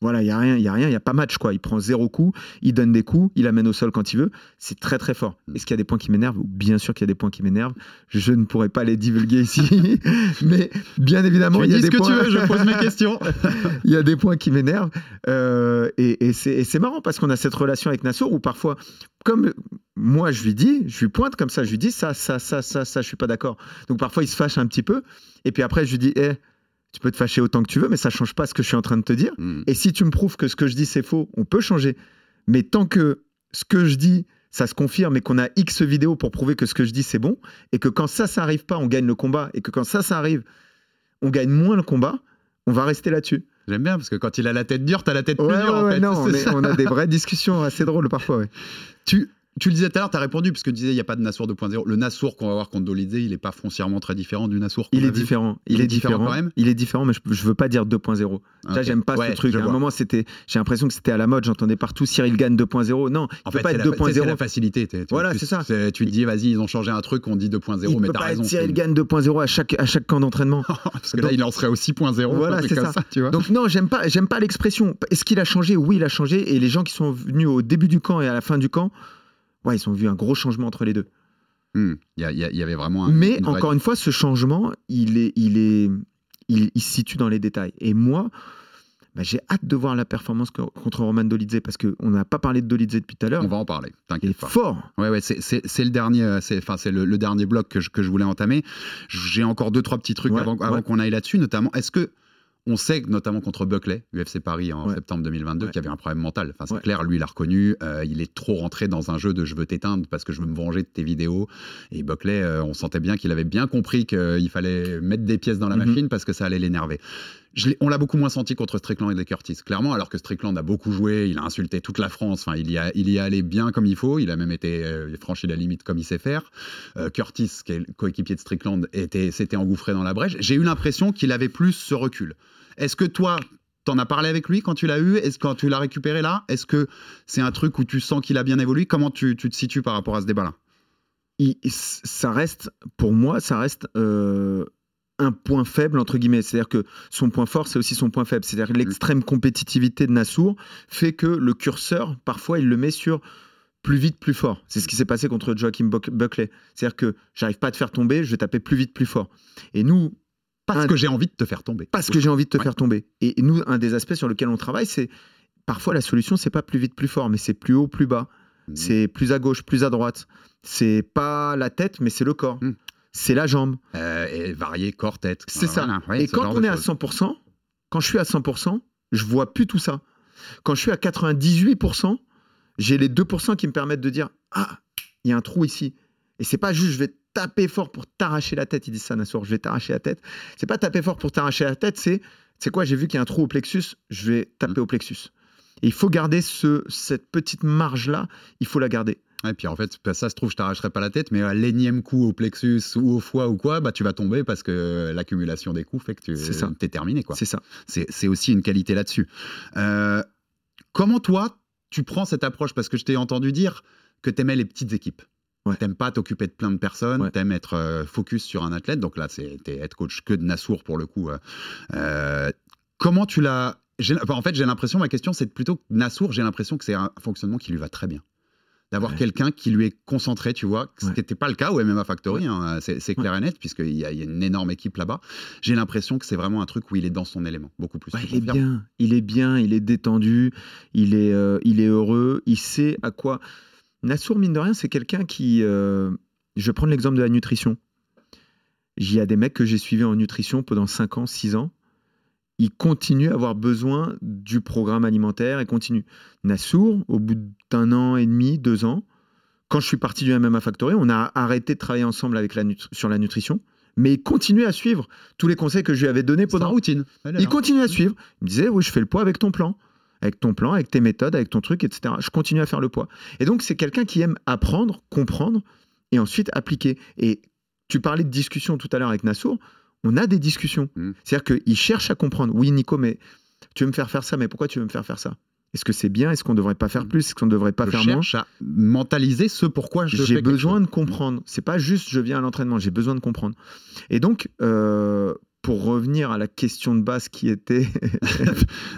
Voilà, il y a rien, il y a rien, il y a pas match quoi. Il prend zéro coup, il donne des coups, il amène au sol quand il veut. C'est très très fort. Est-ce qu'il y a des points qui m'énervent? Bien sûr qu'il y a des points qui m'énervent. Je ne pourrais pas les divulguer ici, [laughs] mais bien évidemment, il y a dis ce des que points. tu veux, je pose mes questions. [laughs] il y a des points qui m'énervent. Euh, et et c'est marrant parce qu'on a cette relation avec Nassour où parfois, comme moi je lui dis, je lui pointe comme ça, je lui dis ça, ça, ça, ça, ça, je suis pas d'accord. Donc parfois il se fâche un petit peu. Et puis après je lui dis, eh, tu peux te fâcher autant que tu veux, mais ça change pas ce que je suis en train de te dire. Mm. Et si tu me prouves que ce que je dis c'est faux, on peut changer. Mais tant que ce que je dis, ça se confirme et qu'on a X vidéos pour prouver que ce que je dis c'est bon, et que quand ça, ça arrive pas, on gagne le combat, et que quand ça, ça arrive, on gagne moins le combat, on va rester là-dessus. J'aime bien parce que quand il a la tête dure, t'as la tête Ouais, plus dure. ouais, en ouais, fait. non, [laughs] mais on a des vraies discussions assez drôles parfois. Tu, tu le disais tout à l'heure, tu as répondu, puisque tu disais il n'y a pas de Nassour 2.0. Le Nassour qu'on va voir contre Dolidze, il n'est pas foncièrement très différent du Nassour qu'on Il est différent. Il, est différent. quand même? Il est différent, mais je, je veux pas dire 2.0. Ça, Ok. j'aime pas Ouais, ce truc. À un vois. moment, c'était, j'ai l'impression que c'était à la mode. J'entendais partout Cyril Gann 2.0. Non, il En peut pas être la, tu sais, c'est la 2.0. facilité. Voilà, c'est ça. Tu te dis, vas-y, ils ont changé un truc, on dit 2.0, Il mais t'as pas raison. Cyril Gann 2.0 à chaque, à chaque camp d'entraînement. [laughs] Parce que là, il en serait au 6.0. Voilà, c'est ça. Donc non, j'aime pas l'expression. Est-ce qu'il a changé? Oui, il a changé. Et les gens qui sont venus au début du camp et à la fin du camp, ouais, ils ont vu un gros changement entre les deux. Hmm. Il y, avait vraiment un. Mais une vraie- encore une fois, ce changement, il est, il est, il, il se situe dans les détails. Et moi, bah, j'ai hâte de voir la performance co- contre Roman Dolidze parce qu'on n'a pas parlé de Dolidze depuis tout à l'heure. On va en parler, t'inquiète pas. fort. Ouais, ouais, c'est- le dernier, euh, c'est le, le dernier bloc que je, que je voulais entamer. J'ai encore deux trois petits trucs Ouais, avant, avant ouais. qu'on aille là-dessus, notamment. Est-ce que on sait que, notamment contre Buckley, UFC Paris en Ouais. septembre 2022, Ouais. qu'il y avait un problème mental. Enfin, c'est Ouais. clair, lui, il a reconnu. euh, il est trop rentré dans un jeu de je veux t'éteindre parce que je veux me venger de tes vidéos. Et Buckley, euh, on sentait bien qu'il avait bien compris qu'il fallait mettre des pièces dans la Mhm. machine parce que ça allait l'énerver. On l'a beaucoup moins senti contre Strickland et Curtis, clairement, alors que Strickland a beaucoup joué, il a insulté toute la France, enfin, il, y a, il y est allé bien comme il faut, il a même été euh, franchi la limite comme il sait faire. Curtis, qui est le coéquipier de Strickland, était, s'était engouffré dans la brèche. J'ai eu l'impression qu'il avait plus ce recul. Est-ce que toi, t'en as parlé avec lui quand tu l'as eu? Est-ce que quand tu l'as récupéré là? Est-ce que c'est un truc où tu sens qu'il a bien évolué? Comment tu, tu te situes par rapport à ce débat-là? Ça reste, pour moi, ça reste euh, un point faible, entre guillemets. C'est-à-dire que son point fort, c'est aussi son point faible. C'est-à-dire que l'extrême compétitivité de Nassour fait que le curseur, parfois, il le met sur plus vite, plus fort. C'est ce qui s'est passé contre Joachim Buck- Buckley. C'est-à-dire que j'arrive pas à te faire tomber, je vais taper plus vite, plus fort. Et nous, Parce un- que j'ai envie de te faire tomber. parce que j'ai envie de te Ouais. faire tomber. Et nous, un des aspects sur lequel on travaille, c'est parfois la solution, c'est pas plus vite, plus fort, mais c'est plus haut, plus bas. Mhm. C'est plus à gauche, plus à droite. C'est pas la tête, mais c'est le corps. Mhm. C'est la jambe. Euh, et varié corps-tête. C'est ça. Voilà, ouais, et quand on est à choses. 100%, quand je suis à 100%, je vois plus tout ça. Quand je suis à 98%, j'ai les 2% qui me permettent de dire Ah, il y a un trou ici. Et c'est pas juste je vais taper fort pour t'arracher la tête. Ils disent ça, Nassour, je vais t'arracher la tête. C'est pas taper fort pour t'arracher la tête, c'est c'est quoi? J'ai vu qu'il y a un trou au plexus, je vais taper au plexus. Et il faut garder ce, cette petite marge-là, il faut la garder. Et puis en fait, bah, ça se trouve, je t'arracherai pas la tête, mais à l'énième coup au plexus ou au foie ou quoi, bah tu vas tomber parce que l'accumulation des coups fait que tu es terminé. quoi. C'est ça. C'est c'est aussi une qualité là-dessus. Euh, comment toi, tu prends cette approche? Parce que je t'ai entendu dire que tu aimais les petites équipes. Ouais. T'aimes pas t'occuper de plein de personnes, Ouais. t'aimes être euh, focus sur un athlète. Donc là, t'es être coach que de Nassour pour le coup. euh. Euh, comment tu l'as enfin, En fait, j'ai l'impression, ma question, c'est plutôt que Nassour, j'ai l'impression que c'est un fonctionnement qui lui va très bien. D'avoir Ouais. quelqu'un qui lui est concentré, tu vois, ce qui n'était pas le cas au MMA Factory, hein, c'est clair et net, puisqu'il y, y a une énorme équipe là-bas. J'ai l'impression que c'est vraiment un truc où il est dans son élément, beaucoup plus. Tu il est bien, il est bien, il est détendu, il est, euh, il est heureux, il sait à quoi. Nassour, mine de rien, c'est quelqu'un qui. euh, je vais prendre l'exemple de la nutrition. Il y a des mecs que j'ai suivis en nutrition pendant 5 ans, 6 ans. Ils continuent à avoir besoin du programme alimentaire et continuent. Nassour, au bout d'un an et demi, deux ans, quand je suis parti du MMA Factory, on a arrêté de travailler ensemble avec la sur la nutrition, mais il continuait à suivre tous les conseils que je lui avais donnés pendant routine. Elle est il là. continue à suivre. Il me disait, oui, je fais le poids avec ton plan. Avec ton plan, avec tes méthodes, avec ton truc, etc. Je continue à faire le poids. Et donc, c'est quelqu'un qui aime apprendre, comprendre et ensuite appliquer. Et tu parlais de discussion tout à l'heure avec Nassour. On a des discussions. Mm. C'est-à-dire qu'il cherche à comprendre. Oui, Nico, mais tu veux me faire faire ça, mais pourquoi tu veux me faire faire ça? Est-ce que c'est bien? Est-ce qu'on ne devrait pas faire plus? Est-ce qu'on ne devrait pas je faire moins? cherche à mentaliser ce pourquoi je j'ai besoin de comprendre. C'est pas juste je viens à l'entraînement, j'ai besoin de comprendre. Et donc, euh, pour revenir à la question de base qui était. [laughs]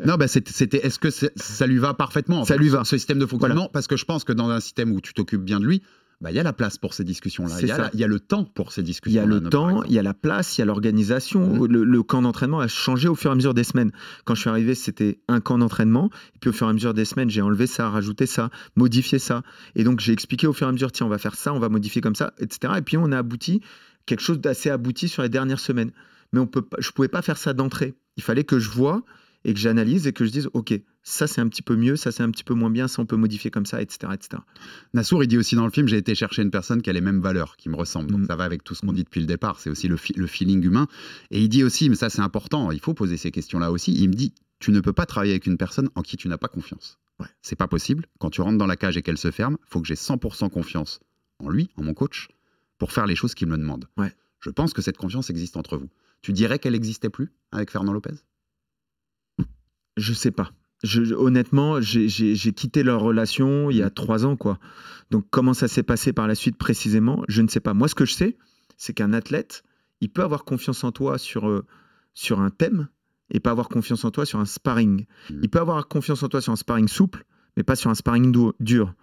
Non, bah c'était, est-ce que ça lui va parfaitement en Ça fait, lui va. Ce système de fonctionnement, parce que je pense que dans un système où tu t'occupes bien de lui, bah, il y a la place pour ces discussions-là. Il y, a le temps pour ces Il y a le temps, il y a la place, il y a l'organisation. Le, le camp d'entraînement a changé au fur et à mesure des semaines. Quand je suis arrivé, c'était un camp d'entraînement. Et puis au fur et à mesure des semaines, j'ai enlevé ça, rajouté ça, modifié ça. Et donc j'ai expliqué au fur et à mesure, tiens, on va faire ça, on va modifier comme ça, etc. Et puis on a abouti, quelque chose d'assez abouti sur les dernières semaines. Mais on peut pas, je ne pouvais pas faire ça d'entrée. Il fallait que je vois et que j'analyse et que je dise, OK, ça c'est un petit peu mieux, ça c'est un petit peu moins bien, ça on peut modifier comme ça, etc. etc. Nassour, il dit aussi dans le film, j'ai été chercher une personne qui a les mêmes valeurs, qui me ressemble. Donc Mhm. ça va avec tout ce qu'on dit depuis le départ. C'est aussi le, feeling humain. Et il dit aussi, mais ça c'est important, il faut poser ces questions-là aussi. Il me dit, tu ne peux pas travailler avec une personne en qui tu n'as pas confiance. C'est pas possible. Quand tu rentres dans la cage et qu'elle se ferme, faut que j'ai 100% confiance en lui, en mon coach, pour faire les choses qu'il me demande. Ouais. Je pense que cette confiance existe entre vous. Tu dirais qu'elle n'existait plus avec Fernand Lopez? Je sais pas. Je, honnêtement, j'ai- quitté leur relation il y a trois ans, quoi. Donc, comment ça s'est passé par la suite précisément, je ne sais pas. Moi, ce que je sais, c'est qu'un athlète, il peut avoir confiance en toi sur, euh, sur un thème et pas avoir confiance en toi sur un sparring. Il peut avoir confiance en toi sur un sparring souple, mais pas sur un sparring dur.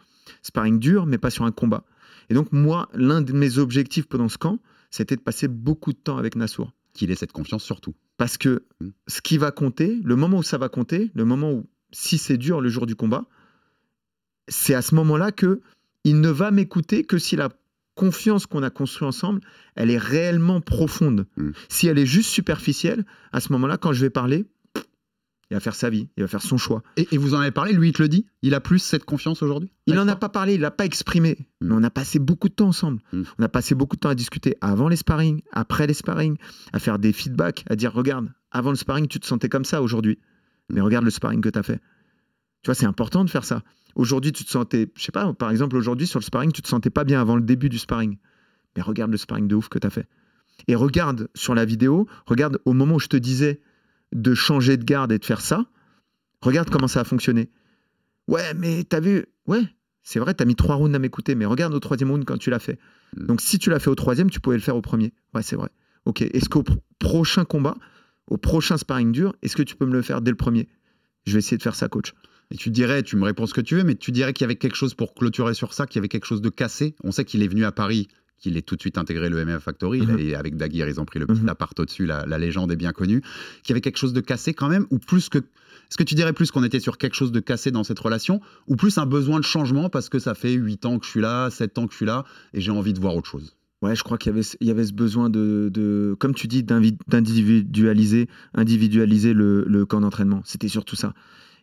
Sparring dur, mais pas sur un combat. Et donc, moi, l'un de mes objectifs pendant ce camp, c'était de passer beaucoup de temps avec Nassour. Qu'il ait cette confiance surtout. Parce que ce qui va compter, le moment où ça va compter, le moment où, si c'est dur le jour du combat, c'est à ce moment-là que il ne va m'écouter que si la confiance qu'on a construite ensemble, elle est réellement profonde. Mm. Si elle est juste superficielle, à ce moment-là, quand je vais parler, il va faire sa vie, il va faire son choix. Et, et vous en avez parlé, lui, il te le dit? Il a plus cette confiance aujourd'hui? Il n'en a pas parlé, il l'a pas exprimé. Mais on a passé beaucoup de temps ensemble. Mm. On a passé beaucoup de temps à discuter avant les sparring, après les sparring, à faire des feedbacks, à dire regarde, avant le sparring, tu te sentais comme ça aujourd'hui. Mais regarde le sparring que tu as fait. Tu vois, c'est important de faire ça. Aujourd'hui, tu te sentais, je sais pas, par exemple, aujourd'hui sur le sparring, tu te sentais pas bien avant le début du sparring. Mais regarde le sparring de ouf que tu as fait. Et regarde sur la vidéo, regarde au moment où je te disais de changer de garde et de faire ça, regarde comment ça a fonctionné. Ouais, mais t'as vu Ouais, c'est vrai, t'as mis trois rounds à m'écouter, mais regarde au troisième round quand tu l'as fait. Donc si tu l'as fait au troisième, tu pouvais le faire au premier. Ouais, c'est vrai. Ok, est-ce qu'au pro- prochain combat, au prochain sparring dur, est-ce que tu peux me le faire dès le premier? Je vais essayer de faire ça, coach. Et tu dirais, tu me réponds ce que tu veux, mais tu dirais qu'il y avait quelque chose pour clôturer sur ça, qu'il y avait quelque chose de cassé? On sait qu'il est venu à Paris, qu'il est tout de suite intégré le MMA Factory, Mhm. et avec Daguerre, ils ont pris le petit Mhm. appart au-dessus, la, la légende est bien connue. Qu'il y avait quelque chose de cassé quand même, ou plus que. Est-ce que tu dirais plus qu'on était sur quelque chose de cassé dans cette relation, ou plus un besoin de changement parce que ça fait 8 ans que je suis là, 7 ans que je suis là, et j'ai envie de voir autre chose? Ouais, je crois qu'il y avait, il y avait ce besoin de, de comme tu dis, d'individualiser, individualiser le, le camp d'entraînement. C'était surtout ça.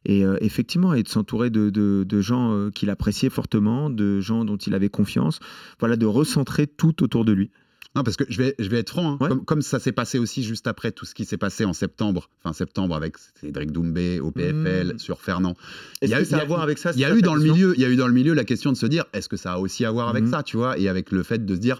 Et euh, effectivement, et de s'entourer de, de- de gens euh, qu'il appréciait fortement, de gens dont il avait confiance, voilà, de recentrer tout autour de lui. Non, parce que je vais, je vais être franc, hein, Ouais. comme, comme ça s'est passé aussi juste après tout ce qui s'est passé en septembre, fin septembre avec Cédric Doumbé au PFL, Mm. sur Fernand. Il y a que eu- ça a à voir avec ça Il y a eu dans le milieu, il y a eu dans le milieu la question de se dire, est-ce que ça a aussi à voir avec Mhm. ça, tu vois, et avec le fait de se dire,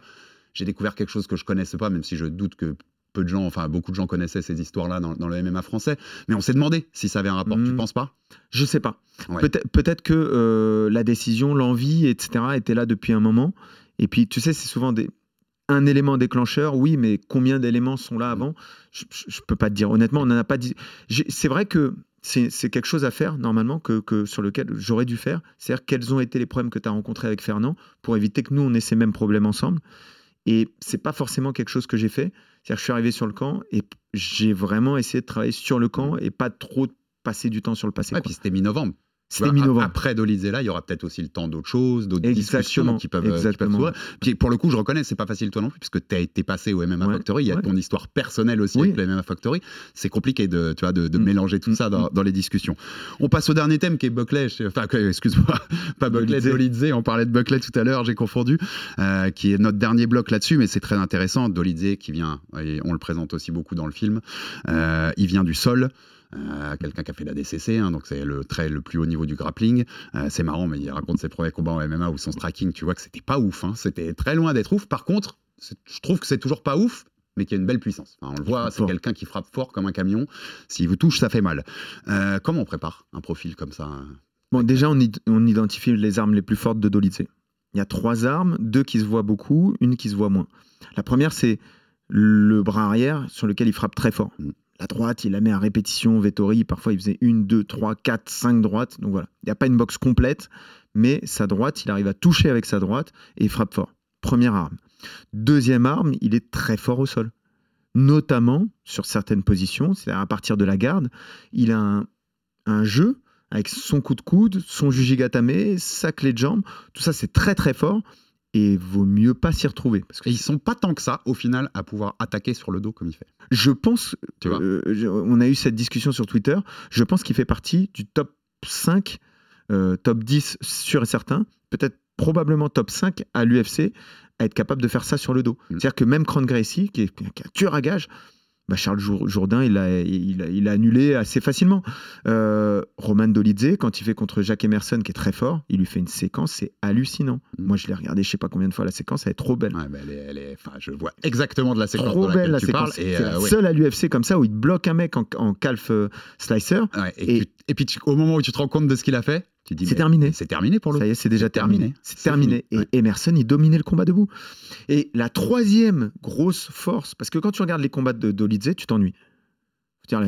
j'ai découvert quelque chose que je connaissais pas, même si je doute que peu de gens, enfin beaucoup de gens connaissaient ces histoires-là dans, dans le MMA français, mais on s'est demandé si ça avait un rapport. Tu Mhm. penses pas? Je sais pas. Ouais. Peut-être que euh, la décision, l'envie, etc., était là depuis un moment. Et puis, tu sais, c'est souvent des... un élément déclencheur, oui, mais combien d'éléments sont là avant? Je, je, je peux pas te dire. Honnêtement, on n'en a pas dit. C'est vrai que c'est c'est quelque chose à faire, normalement, que, que sur lequel j'aurais dû faire. C'est-à-dire, quels ont été les problèmes que tu as rencontrés avec Fernand pour éviter que nous, on ait ces mêmes problèmes ensemble. Et c'est pas forcément quelque chose que j'ai fait. C'est-à-dire que je suis arrivé sur le camp et j'ai vraiment essayé de travailler sur le camp et pas trop passer du temps sur le passé. Ouais, quoi. puis c'était mi-novembre. C'était vois, mi-novembre. Après Dolizé, là, il y aura peut-être aussi le temps d'autres choses, d'autres discussions qui peuvent, qui peuvent exactement. Puis pour le coup, je reconnais, c'est pas facile toi non plus, puisque tu as été passé au MMA Ouais, Factory. Il y a ouais. ton histoire personnelle aussi Oui. avec le MMA Factory. C'est compliqué de, tu vois, de, de Mm. mélanger tout Mm, ça dans, mm. dans les discussions. On passe au dernier thème qui est Buckley. Enfin, excuse-moi, [laughs] pas Buckley. Dolidze. On parlait de Buckley tout à l'heure, j'ai confondu. euh, qui est notre dernier bloc là-dessus, mais c'est très intéressant. Dolidze qui vient, et on le présente aussi beaucoup dans le film. euh, il vient du sol. Euh, quelqu'un qui a fait la DCC, hein, donc c'est le trait le plus haut niveau du grappling. Euh, c'est marrant, mais il raconte ses premiers combats en MMA où son striking, tu vois que c'était pas ouf. hein. C'était très loin d'être ouf. Par contre, je trouve que c'est toujours pas ouf, mais qu'il y a une belle puissance. Enfin, on le voit, c'est quelqu'un qui frappe fort comme un camion. S'il vous touche, ça fait mal. Euh, comment on prépare un profil comme ça Bon, déjà, on, id- on identifie les armes les plus fortes de Dolidze. Il y a trois armes, deux qui se voient beaucoup, une qui se voit moins. La première, c'est le bras arrière sur lequel il frappe très fort. La droite, il la met à répétition, Vettori, parfois il faisait une, deux, trois, quatre, cinq droites. Donc voilà, il n'y a pas une boxe complète, mais sa droite, il arrive à toucher avec sa droite et frappe fort. Première arme. Deuxième arme, il est très fort au sol. Notamment sur certaines positions, c'est-à-dire à partir de la garde, il a un, un jeu avec son coup de coude, son jujigatame, sa clé de jambe. Tout ça, c'est très très fort et vaut mieux pas s'y retrouver. Parce que Et ils sont pas tant que ça, au final, à pouvoir attaquer sur le dos comme il fait. je pense, Tu vois euh, je- on a eu cette discussion sur Twitter, je pense qu'il fait partie du top 5, euh, top 10 sûr et certain, peut-être probablement top 5 à l'UFC, à être capable de faire ça sur le dos. Mm. C'est-à-dire que même Cron Gracie, qui est, qui est un tueur à gage, bah, Charles Jourd- Jourdain, il a, il, a, il a annulé assez facilement. Euh, Roman Dolidze, quand il fait contre Jacques Emerson, qui est très fort, il lui fait une séquence, c'est hallucinant. Mm. Moi, je l'ai regardé, je sais pas combien de fois la séquence, elle est trop belle. Ouais, bah, elle est- elle est- enfin, je vois exactement de la séquence Trop belle la tu séquence. C'est la euh, ouais. seule à l'UFC comme ça où il bloque un mec en, en calf euh, slicer. Ouais, et, Et- tu- et puis tu- au moment où tu te rends compte de ce qu'il a fait, tu te dis C'est terminé. C'est terminé pour le Ça y est, c'est déjà terminé. C'est terminé. Et Emerson, il dominait le combat debout. Et la troisième grosse force, parce que quand tu regardes les combats de Dolidze, tu t'ennuies. La,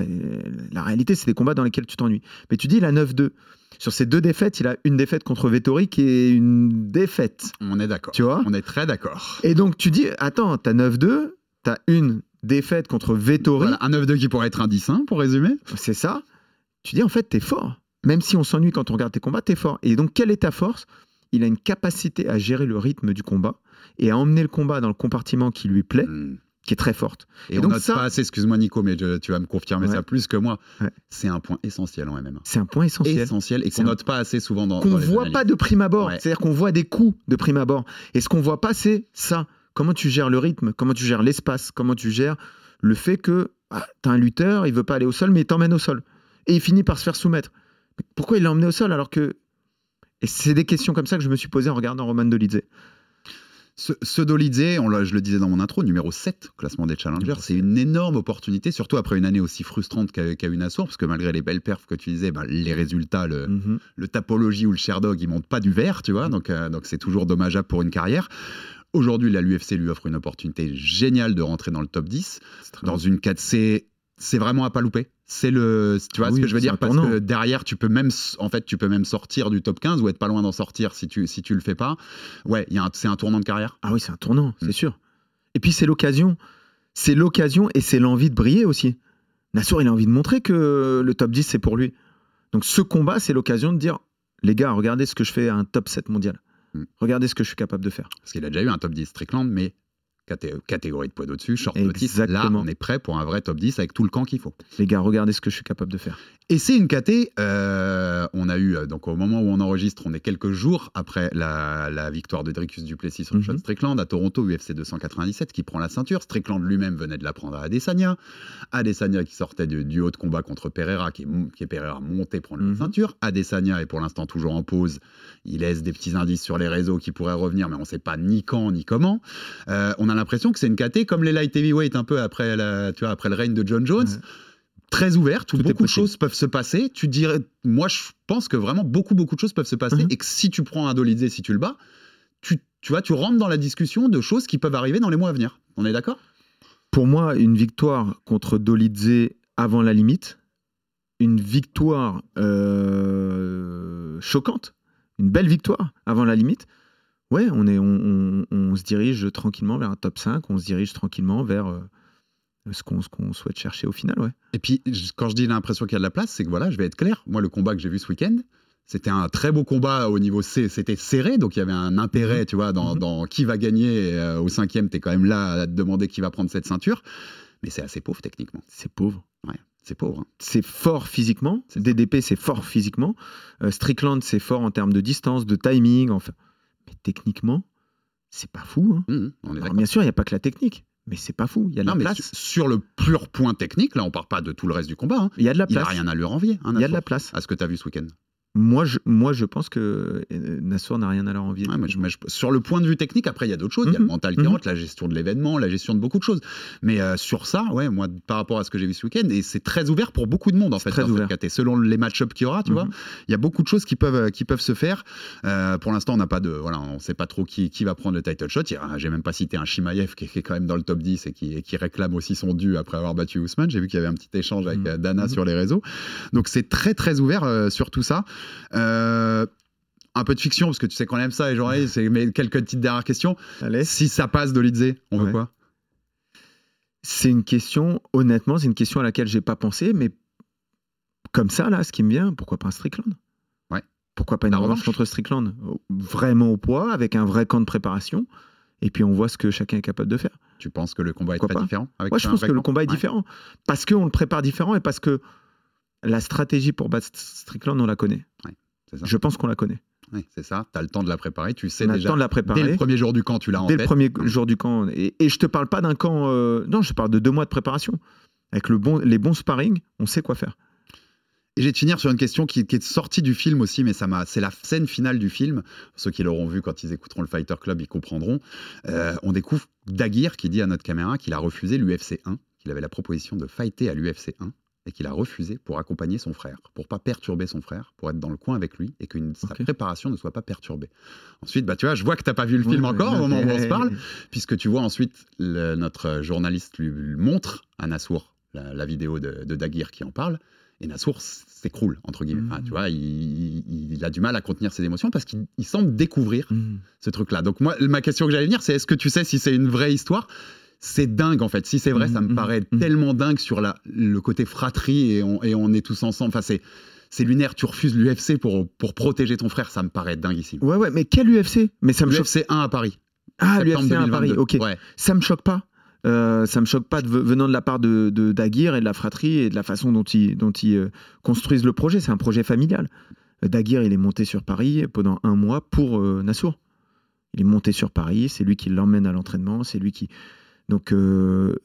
la réalité, c'est des combats dans lesquels tu t'ennuies. Mais tu dis, il a 9-2. Sur ces deux défaites, il a une défaite contre Vettori qui est une défaite. On est d'accord. Tu vois? On est très d'accord. Et donc tu dis, attends, t'as 9-2, t'as une défaite contre Vettori, Voilà, un 9-2 qui pourrait être un 10-1 pour résumer. c'est ça. Tu dis, en fait, t'es fort. Même si on s'ennuie quand on regarde tes combats, t'es fort. Et donc, quelle est ta force? Il a une capacité à gérer le rythme du combat et à emmener le combat dans le compartiment qui lui plaît, Mm. qui est très forte. Et, Et on donc note ça- pas assez, excuse-moi Nico, mais je- tu vas me confirmer Ouais. ça plus que moi. Ouais. C'est un point essentiel en MMA. C'est un point essentiel. Essentiel et qu'on un- note pas assez souvent dans, qu'on voit analyses. pas de prime abord. Ouais. C'est-à-dire qu'on voit des coups de prime abord. Et ce qu'on voit pas, c'est ça. Comment tu gères le rythme, comment tu gères l'espace, comment tu gères le fait que ah, t'as un lutteur, il veut pas aller au sol, mais il t'emmène au sol. Et il finit par se faire soumettre. Pourquoi il l'a emmené au sol alors que. Et c'est des questions comme ça que je me suis posé en regardant Roman Dolidze. Ce, ce Dolidze, on je le disais dans mon intro, numéro 7 au classement des challengers, c'est une énorme opportunité, surtout après une année aussi frustrante qu'a eu Nassour, parce que malgré les belles perfs que tu disais, bah, les résultats, le, Mhm. le Tapology ou le Sherdog, ils montent pas du vert, tu vois, donc euh, donc c'est toujours dommageable pour une carrière. Aujourd'hui, la l'UFC lui offre une opportunité géniale de rentrer dans le top 10, C'est très dans une 4C, c'est vraiment à pas louper. C'est le, tu vois ce que je veux dire? parce que derrière tu peux même, en fait, tu peux même sortir du top 15 ou être pas loin d'en sortir si tu si tu le fais pas. Ouais, il c'est un tournant de carrière. Ah oui, c'est un tournant, c'est Mm. sûr. Et puis c'est l'occasion. C'est l'occasion et c'est l'envie de briller aussi. Nassour, il a envie de montrer que le top 10, c'est pour lui. Donc ce combat, c'est l'occasion de dire les gars, regardez ce que je fais à un top 7 mondial. Mm. Regardez ce que je suis capable de faire. Parce qu'il a déjà eu un top 10 Strickland, mais catégorie de poids d'au-dessus, short notice. Là, on est prêt pour un vrai top 10 avec tout le camp qu'il faut. Les gars, regardez ce que je suis capable de faire. Et c'est une KT, euh, on a eu, euh, donc au moment où on enregistre, on est quelques jours après la, la victoire de Dricus Duplessis sur Mhm. Sean Strickland à Toronto, UFC 297, qui prend la ceinture. Strickland lui-même venait de la prendre à Adesanya. Adesanya qui sortait du, du haut de combat contre Pereira, qui est, mon- qui est Pereira monté prendre Mhm. la ceinture. Adesanya est pour l'instant toujours en pause. Il laisse des petits indices sur les réseaux qui pourraient revenir, mais on ne sait pas ni quand ni comment. Euh, on a l'impression que c'est une KT comme les light heavyweight un peu après, la, tu vois, après le règne de John Jones. Ouais. Très ouverte, où Tout beaucoup de choses peuvent se passer. Tu dirais, moi, je pense que vraiment beaucoup, beaucoup de choses peuvent se passer Mhm. et que si tu prends un Dolidze, si tu le bats, tu, tu vois, tu rentres dans la discussion de choses qui peuvent arriver dans les mois à venir. On est d'accord? Pour moi, une victoire contre Dolidze avant la limite, une victoire euh, choquante, une belle victoire avant la limite. Ouais, on, est, on, on- on se dirige tranquillement vers un top 5, on se dirige tranquillement vers euh, ce qu'on souhaite chercher au final. Ouais. Et puis, quand je dis l'impression qu'il y a de la place, c'est que voilà, je vais être clair. Moi, le combat que j'ai vu ce week-end, c'était un très beau combat au niveau C. C'était serré, donc il y avait un intérêt, tu vois, dans, Mhm. dans qui va gagner. Euh, au cinquième, tu es quand même là à te demander qui va prendre cette ceinture. Mais c'est assez pauvre techniquement. C'est pauvre. Ouais, c'est pauvre. hein. C'est fort physiquement. DDP, c'est fort physiquement. Euh, Strickland, c'est fort en termes de distance, de timing. Enfin. Mais techniquement, c'est pas fou. hein. Mhm, on est Alors, bien sûr, il n'y a pas que la technique, mais c'est pas fou. Il y a de Non, la mais place. su- sur le pur point technique, là, on part pas de tout le reste du combat. hein. Il y a de la Il a place. rien à lui envier. hein, Il y a de la place. À ce que tu as vu ce week-end. Moi, je, moi, je pense que euh, Nassour n'a rien à leur envier. Ouais, mais je- mais je- sur le point de vue technique, après, il y a d'autres choses. Il y a le Mhm, mental qui mhm. rentre, la gestion de l'événement, la gestion de beaucoup de choses. Mais euh, sur ça, ouais, moi, par rapport à ce que j'ai vu ce week-end, et c'est très ouvert pour beaucoup de monde, en C'est fait, très ouvert. Selon les match-ups qu'il y aura, tu Mhm. vois, il y a beaucoup de choses qui peuvent, euh, qui peuvent se faire. Euh, pour l'instant, on n'a pas de. Voilà, on sait pas trop qui, qui va prendre le title shot. J'ai même pas cité un Shimaev qui, est- qui est quand même dans le top 10 et qui, et qui réclame aussi son dû après avoir battu Ousmane. J'ai vu qu'il y avait un petit échange avec Dana sur les réseaux. Donc, c'est très, très ouvert euh, sur tout ça. Euh, un peu de fiction, parce que tu sais qu'on aime ça, les journalistes, [laughs] c'est- mais quelques petites dernières questions. Allez. Si ça passe de Lidze, on veut Ouais. quoi? C'est une question, honnêtement, c'est une question à laquelle j'ai pas pensé, mais comme ça, là, ce qui me vient, pourquoi pas un Strickland? Ouais. Pourquoi pas une revanche contre Strickland? Vraiment au poids, avec un vrai camp de préparation, et puis on voit ce que chacun est capable de faire. Tu penses que le combat est très pas différent? Avec Moi, je pense que le combat est Ouais. différent. Parce qu'on le prépare différent et parce que la stratégie pour battre Strickland, on la connaît. ça. Je pense qu'on la connaît. Oui, c'est ça. Tu as le temps de la préparer. Tu sais On a le déjà. temps de la préparer. Dès le premier jour du camp, tu l'as en Dès tête. le premier jour du camp. Et, et je te parle pas d'un camp. euh, non, je te parle de deux mois de préparation. Avec le bon, les bons sparring, on sait quoi faire. Et j'ai de finir sur une question qui, qui est sortie du film aussi, mais ça m'a, c'est la scène finale du film. Ceux qui l'auront vu quand ils écouteront le Fighter Club, ils comprendront. Euh, on découvre Daguirre qui dit à notre caméra qu'il a refusé l'UFC 1, qu'il avait la proposition de fighter à l'UFC 1 et qu'il a refusé pour accompagner son frère, pour pas perturber son frère, pour être dans le coin avec lui et que une- sa préparation ne soit pas perturbée. Ensuite, bah tu vois, je vois que t'as pas vu le film Ouais, encore ouais, au moment où on se parle, puisque tu vois ensuite le- notre journaliste lui, lui montre à Nassour la, la vidéo de, de qui en parle. Et Nassour s'écroule, entre guillemets. Enfin, tu vois, il, il- il a du mal à contenir ses émotions parce qu'il il semble découvrir Mhm. ce truc-là. Donc, moi, ma question que j'allais venir, c'est est-ce que tu sais si c'est une vraie histoire? C'est dingue, en fait. Si c'est vrai, ça me Mhm. paraît Mhm. tellement dingue sur la, le côté fratrie et on, et on est tous ensemble. Enfin, c'est. C'est lunaire, tu refuses l'UFC pour, pour protéger ton frère, ça me paraît dinguissime. Ouais, ouais, mais quel UFC Mais ça me choque. L'UFC 1 à Paris. Ah, l'UFC 1 à 2022. Paris, ok. Ouais. Ça me choque pas. Euh, ça me choque pas de- venant de la part de, de Daguirre et de la fratrie et de la façon dont ils, dont ils euh, construisent le projet. C'est un projet familial. Euh, Daguirre, il est monté sur Paris pendant un mois pour euh, Nassour. Il est monté sur Paris, c'est lui qui l'emmène à l'entraînement, c'est lui qui. Donc, euh,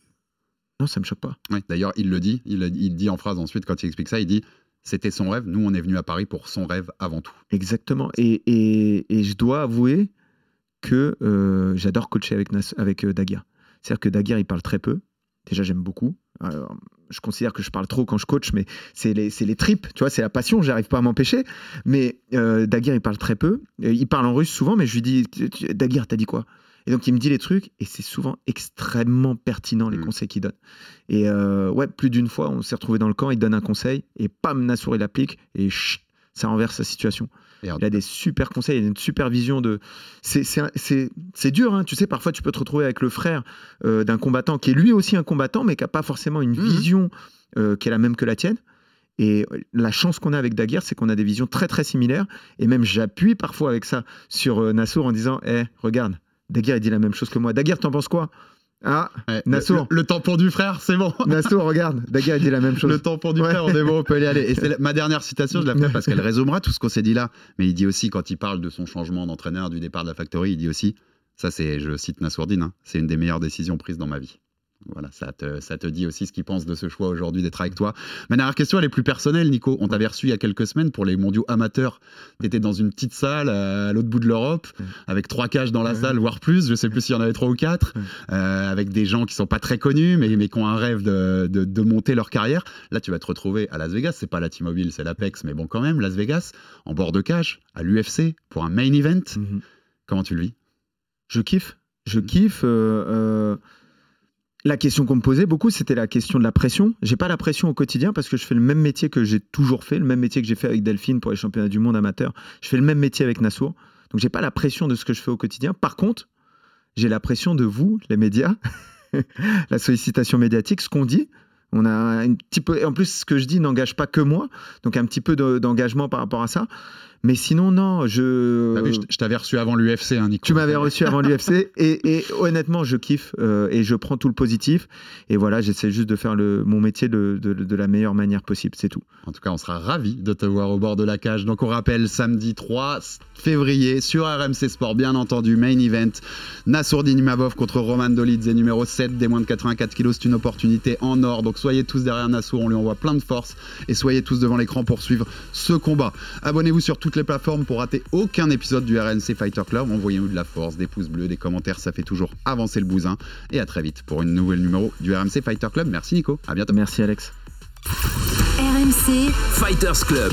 non, ça me choque pas. Ouais, D'ailleurs, il le dit, il, il dit en phrase ensuite quand il explique ça, il dit c'était son rêve, nous on est venu à Paris pour son rêve avant tout. Exactement. Et, et- et je dois avouer que euh, j'adore coacher avec, Nas- avec euh, Daguerre. C'est-à-dire que Daguerre, il parle très peu. Déjà, j'aime beaucoup. Alors, je considère que je parle trop quand je coach, mais c'est les, les tripes, tu vois, c'est la passion, j'arrive pas à m'empêcher. Mais euh, Daguerre, il parle très peu. Il parle en russe souvent, mais je lui dis Daguerre, t'as dit quoi? Et donc, il me dit les trucs, et c'est souvent extrêmement pertinent, les Mm. conseils qu'il donne. Et euh, ouais, plus d'une fois, on s'est retrouvé dans le camp, il donne un conseil, et pam, Nassour, il l'applique, et chut, ça renverse la situation. Il a des super conseils, il a une super vision de. C'est- dur, hein. tu sais, parfois tu peux te retrouver avec le frère euh, d'un combattant qui est lui aussi un combattant, mais qui n'a pas forcément une Mhm. vision euh, qui est la même que la tienne. Et la chance qu'on a avec Daguerre, c'est qu'on a des visions très très similaires. Et même j'appuie parfois avec ça sur euh, Nassour en disant Eh, regarde, Daguerre il dit la même chose que moi. Daguerre, t'en penses quoi? Ah, Ouais, Nassour. Le, le tampon du frère, c'est bon. [laughs] Nassour, regarde, Daguerre il dit la même chose. Le tampon du Ouais. frère, on est bon, on peut y aller. Et c'est ma dernière citation, je la fais [laughs] parce qu'elle résumera tout ce qu'on s'est dit là. Mais il dit aussi, quand il parle de son changement d'entraîneur, du départ de la factory, il dit aussi, ça c'est, je cite Nassourdine, hein, c'est une des meilleures décisions prises dans ma vie. Voilà, ça te, ça te dit aussi ce qu'il pense de ce choix aujourd'hui d'être avec toi. Ma dernière question, elle est plus personnelle, Nico. On t'avait reçu il y a quelques semaines pour les mondiaux amateurs. Tu étais dans une petite salle euh, à l'autre bout de l'Europe, avec trois cages dans la salle, voire plus. Je sais plus s'il y en avait trois ou quatre, euh, avec des gens qui sont pas très connus, mais, mais qui ont un rêve de, de- de monter leur carrière. Là, tu vas te retrouver à Las Vegas. C'est pas la T-Mobile, c'est l'Apex, mais bon, quand même, Las Vegas, en bord de cage, à l'UFC, pour un main event. Mhm. Comment tu le vis? Je kiffe. Je kiffe. euh, euh, La question qu'on me posait beaucoup, c'était la question de la pression. J'ai pas la pression au quotidien parce que je fais le même métier que j'ai toujours fait, le même métier que j'ai fait avec Delphine pour les championnats du monde amateurs. Je fais le même métier avec Nassour. Donc j'ai pas la pression de ce que je fais au quotidien. Par contre, j'ai la pression de vous, les médias, [laughs] la sollicitation médiatique, ce qu'on dit. On a un petit peu, en plus, ce que je dis n'engage pas que moi, donc un petit peu de- d'engagement par rapport à ça. Mais sinon, non, je. Vu, je, je t'avais reçu avant l'UFC, hein, Nico. Tu m'avais reçu avant l'UFC et, et honnêtement, je kiffe euh, et je prends tout le positif. Et voilà, j'essaie juste de faire le, mon métier de, de- de la meilleure manière possible, c'est tout. En tout cas, on sera ravis de te voir au bord de la cage. Donc, on rappelle, samedi 3 février sur RMC Sport, bien entendu, main event. Nassourdine Imavov contre Roman Dolidze, numéro 7 des moins de 84 kilos. C'est une opportunité en or. Donc, soyez tous derrière Nassour, on lui envoie plein de force. Et soyez tous devant l'écran pour suivre ce combat. Abonnez-vous sur toutes les plateformes pour rater aucun épisode du RNC Fighter Club. Envoyez-nous de la force, des pouces bleus, des commentaires, ça fait toujours avancer le bousin. Et à très vite pour une nouvelle numéro du RMC Fighter Club. Merci Nico, à bientôt. Merci Alex. RMC Fighters Club.